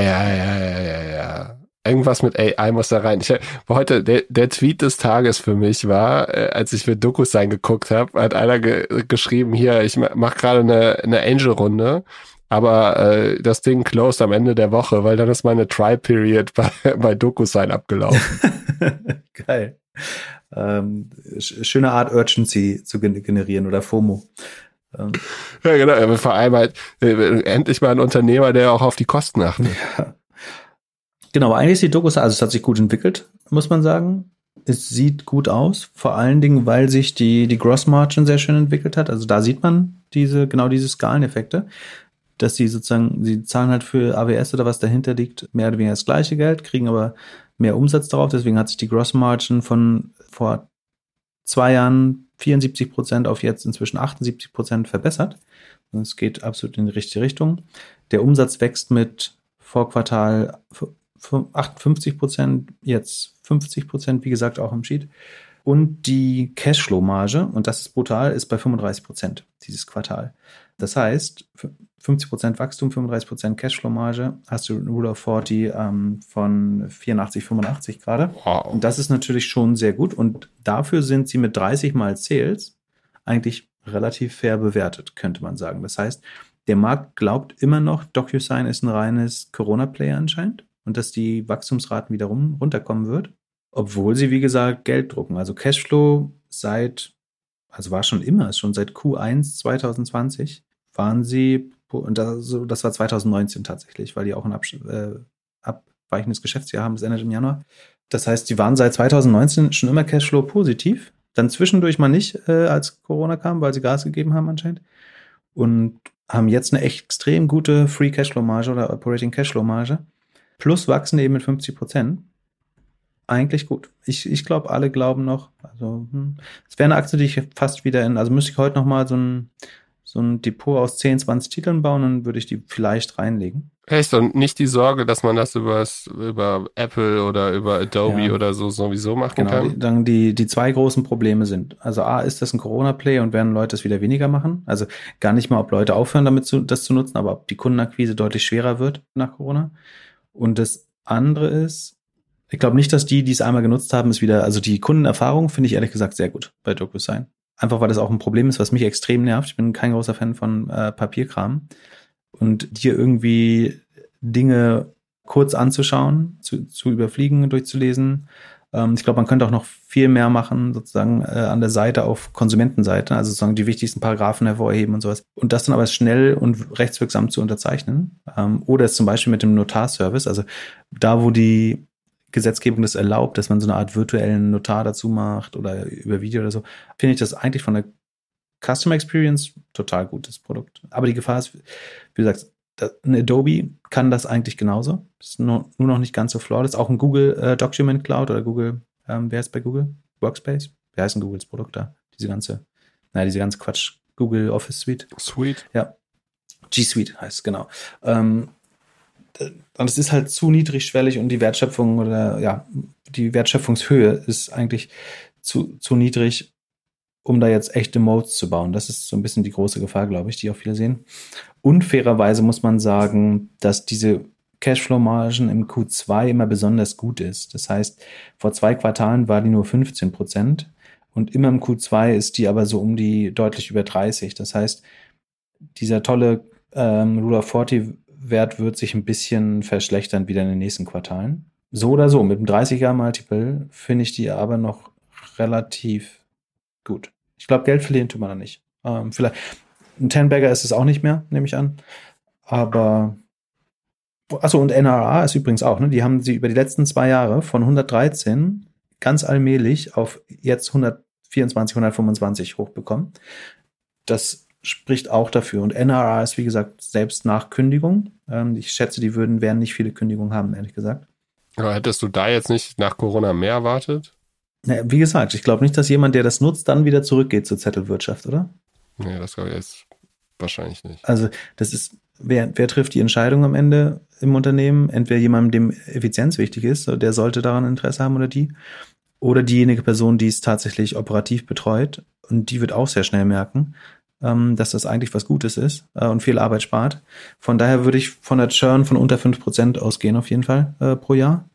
ja, ja, ja, ja, ja. Irgendwas mit AI muss da rein. Ich, heute, der, der Tweet des Tages für mich war, äh, als ich für DokuSign geguckt habe, hat einer ge geschrieben, hier, ich mache gerade eine, eine Angel-Runde aber äh, das Ding closed am Ende der Woche, weil dann ist meine Try-Period [laughs] bei, bei DocuSign abgelaufen. [laughs] Geil. Ähm, schöne Art Urgency zu generieren oder FOMO. Ähm. Ja, genau. Vor allem halt äh, endlich mal ein Unternehmer, der auch auf die Kosten achtet. Ja. Genau, eigentlich ist die DocuSign, also es hat sich gut entwickelt, muss man sagen. Es sieht gut aus, vor allen Dingen, weil sich die, die Gross Margin sehr schön entwickelt hat. Also da sieht man diese, genau diese Skaleneffekte dass sie sozusagen, sie zahlen halt für AWS oder was dahinter liegt, mehr oder weniger das gleiche Geld, kriegen aber mehr Umsatz darauf. Deswegen hat sich die Gross Margin von vor zwei Jahren 74 Prozent auf jetzt inzwischen 78 Prozent verbessert. Es geht absolut in die richtige Richtung. Der Umsatz wächst mit Vorquartal 58 Prozent, jetzt 50 Prozent, wie gesagt, auch im Sheet. Und die Cashflow-Marge, und das ist brutal, ist bei 35 Prozent dieses Quartal. Das heißt, 50 Prozent Wachstum, 35 Prozent Cashflow-Marge, hast du Rule of 40 ähm, von 84, 85 gerade. Wow. Und das ist natürlich schon sehr gut. Und dafür sind sie mit 30 mal Sales eigentlich relativ fair bewertet, könnte man sagen. Das heißt, der Markt glaubt immer noch, DocuSign ist ein reines Corona-Player anscheinend und dass die Wachstumsraten wiederum runterkommen wird, obwohl sie, wie gesagt, Geld drucken. Also Cashflow seit, also war schon immer, schon seit Q1 2020 waren sie, und das, das war 2019 tatsächlich, weil die auch ein Ab, äh, abweichendes Geschäftsjahr haben, das endet im Januar. Das heißt, die waren seit 2019 schon immer Cashflow positiv. Dann zwischendurch mal nicht, äh, als Corona kam, weil sie Gas gegeben haben anscheinend. Und haben jetzt eine extrem gute Free Cashflow Marge oder Operating Cashflow Marge. Plus wachsen eben mit 50 Prozent. Eigentlich gut. Ich, ich glaube, alle glauben noch. Also, hm, es hm, wäre eine Aktie, die ich fast wieder in, also müsste ich heute noch mal so ein, so ein Depot aus 10, 20 Titeln bauen, dann würde ich die vielleicht reinlegen. Echt? Und nicht die Sorge, dass man das übers, über Apple oder über Adobe ja. oder so sowieso machen genau, kann? Die, dann die, die zwei großen Probleme sind. Also A, ist das ein Corona-Play und werden Leute es wieder weniger machen? Also gar nicht mal, ob Leute aufhören, damit zu, das zu nutzen, aber ob die Kundenakquise deutlich schwerer wird nach Corona. Und das andere ist, ich glaube nicht, dass die, die es einmal genutzt haben, es wieder, also die Kundenerfahrung finde ich ehrlich gesagt sehr gut bei DocuSign. Einfach weil das auch ein Problem ist, was mich extrem nervt. Ich bin kein großer Fan von äh, Papierkram. Und dir irgendwie Dinge kurz anzuschauen, zu, zu überfliegen, durchzulesen. Ähm, ich glaube, man könnte auch noch viel mehr machen, sozusagen äh, an der Seite auf Konsumentenseite, also sozusagen die wichtigsten Paragraphen hervorheben und sowas. Und das dann aber schnell und rechtswirksam zu unterzeichnen. Ähm, oder es zum Beispiel mit dem Notarservice, also da, wo die Gesetzgebung das erlaubt, dass man so eine Art virtuellen Notar dazu macht oder über Video oder so, finde ich das eigentlich von der Customer Experience total gutes Produkt. Aber die Gefahr ist, wie gesagt, ein Adobe kann das eigentlich genauso. Das ist nur, nur noch nicht ganz so ist auch ein Google äh, Document Cloud oder Google, ähm, wer ist bei Google? Workspace? Wer heißt ein Googles Produkt da? Diese ganze, naja, diese ganze Quatsch. Google Office Suite. Suite. Ja. G Suite heißt es, genau. Ähm, und es ist halt zu niedrigschwellig und die Wertschöpfung oder ja, die Wertschöpfungshöhe ist eigentlich zu, zu niedrig, um da jetzt echte Modes zu bauen. Das ist so ein bisschen die große Gefahr, glaube ich, die auch viele sehen. Unfairerweise muss man sagen, dass diese Cashflow-Margen im Q2 immer besonders gut ist. Das heißt, vor zwei Quartalen war die nur 15 Prozent und immer im Q2 ist die aber so um die deutlich über 30. Das heißt, dieser tolle ähm, Rule of 40 Wert wird sich ein bisschen verschlechtern wieder in den nächsten Quartalen. So oder so, mit dem 30er Multiple finde ich die aber noch relativ gut. Ich glaube, Geld verlieren tut man da nicht. Ähm, vielleicht ein Ten-Bagger ist es auch nicht mehr, nehme ich an. Aber Achso, und NRA ist übrigens auch, ne? Die haben sie über die letzten zwei Jahre von 113 ganz allmählich auf jetzt 124, 125 hochbekommen. Das spricht auch dafür. Und NRA ist, wie gesagt, selbst nach Kündigung. Ähm, ich schätze, die würden, werden nicht viele Kündigungen haben, ehrlich gesagt. Aber hättest du da jetzt nicht nach Corona mehr erwartet? Naja, wie gesagt, ich glaube nicht, dass jemand, der das nutzt, dann wieder zurückgeht zur Zettelwirtschaft, oder? Nee, das glaube ich jetzt wahrscheinlich nicht. Also, das ist, wer, wer trifft die Entscheidung am Ende im Unternehmen? Entweder jemandem, dem Effizienz wichtig ist, der sollte daran Interesse haben oder die. Oder diejenige Person, die es tatsächlich operativ betreut. Und die wird auch sehr schnell merken, ähm, dass das eigentlich was Gutes ist äh, und viel Arbeit spart. Von daher würde ich von der Churn von unter 5% ausgehen auf jeden Fall äh, pro Jahr.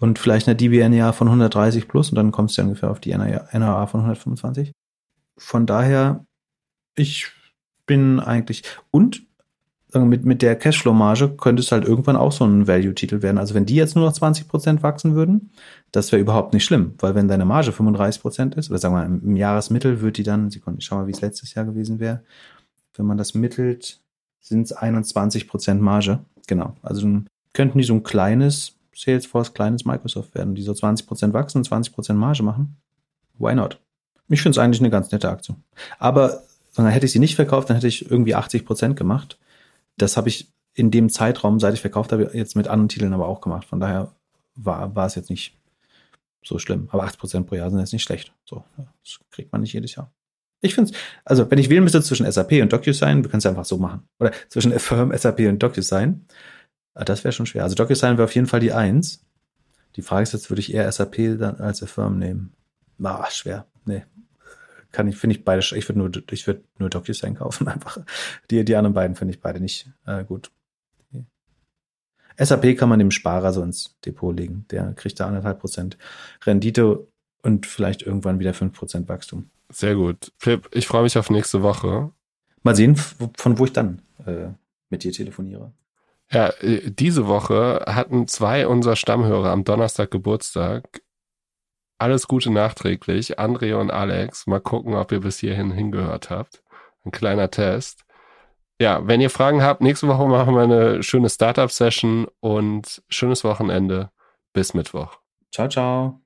Und vielleicht eine DBNA von 130 plus und dann kommst du ungefähr auf die NRA von 125. Von daher, ich bin eigentlich und mit, mit der Cashflow-Marge könnte es halt irgendwann auch so ein Value-Titel werden. Also wenn die jetzt nur noch 20% wachsen würden, das wäre überhaupt nicht schlimm, weil wenn deine Marge 35% ist, oder sagen wir mal, im Jahresmittel wird die dann, Sekunde, ich schau mal, wie es letztes Jahr gewesen wäre. Wenn man das mittelt, sind es 21% Marge. Genau. Also könnten die so ein kleines Salesforce, kleines Microsoft werden, die so 20% wachsen und 20% Marge machen. Why not? Ich finde es eigentlich eine ganz nette Aktie. Aber dann hätte ich sie nicht verkauft, dann hätte ich irgendwie 80 Prozent gemacht. Das habe ich in dem Zeitraum, seit ich verkauft habe, jetzt mit anderen Titeln aber auch gemacht. Von daher war, war es jetzt nicht so schlimm. Aber 8% pro Jahr sind jetzt nicht schlecht. So, das kriegt man nicht jedes Jahr. Ich finde es, also wenn ich wählen müsste zwischen SAP und DocuSign, wir können es einfach so machen. Oder zwischen Affirm, SAP und DocuSign. Ah, das wäre schon schwer. Also DocuSign wäre auf jeden Fall die Eins. Die Frage ist jetzt, würde ich eher SAP dann als Affirm nehmen? Ah, schwer. Nee. Kann ich, finde ich beide, ich würde nur, ich würde nur DocuSign kaufen, [laughs] einfach. Die, die anderen beiden finde ich beide nicht äh, gut. SAP kann man dem Sparer so ins Depot legen. Der kriegt da anderthalb Prozent Rendite und vielleicht irgendwann wieder fünf Prozent Wachstum. Sehr gut. Philipp, ich freue mich auf nächste Woche. Mal sehen, von wo ich dann äh, mit dir telefoniere. Ja, äh, diese Woche hatten zwei unserer Stammhörer am Donnerstag Geburtstag. Alles Gute nachträglich. André und Alex. Mal gucken, ob ihr bis hierhin hingehört habt. Ein kleiner Test. Ja, wenn ihr Fragen habt, nächste Woche machen wir eine schöne Startup-Session und schönes Wochenende. Bis Mittwoch. Ciao, ciao.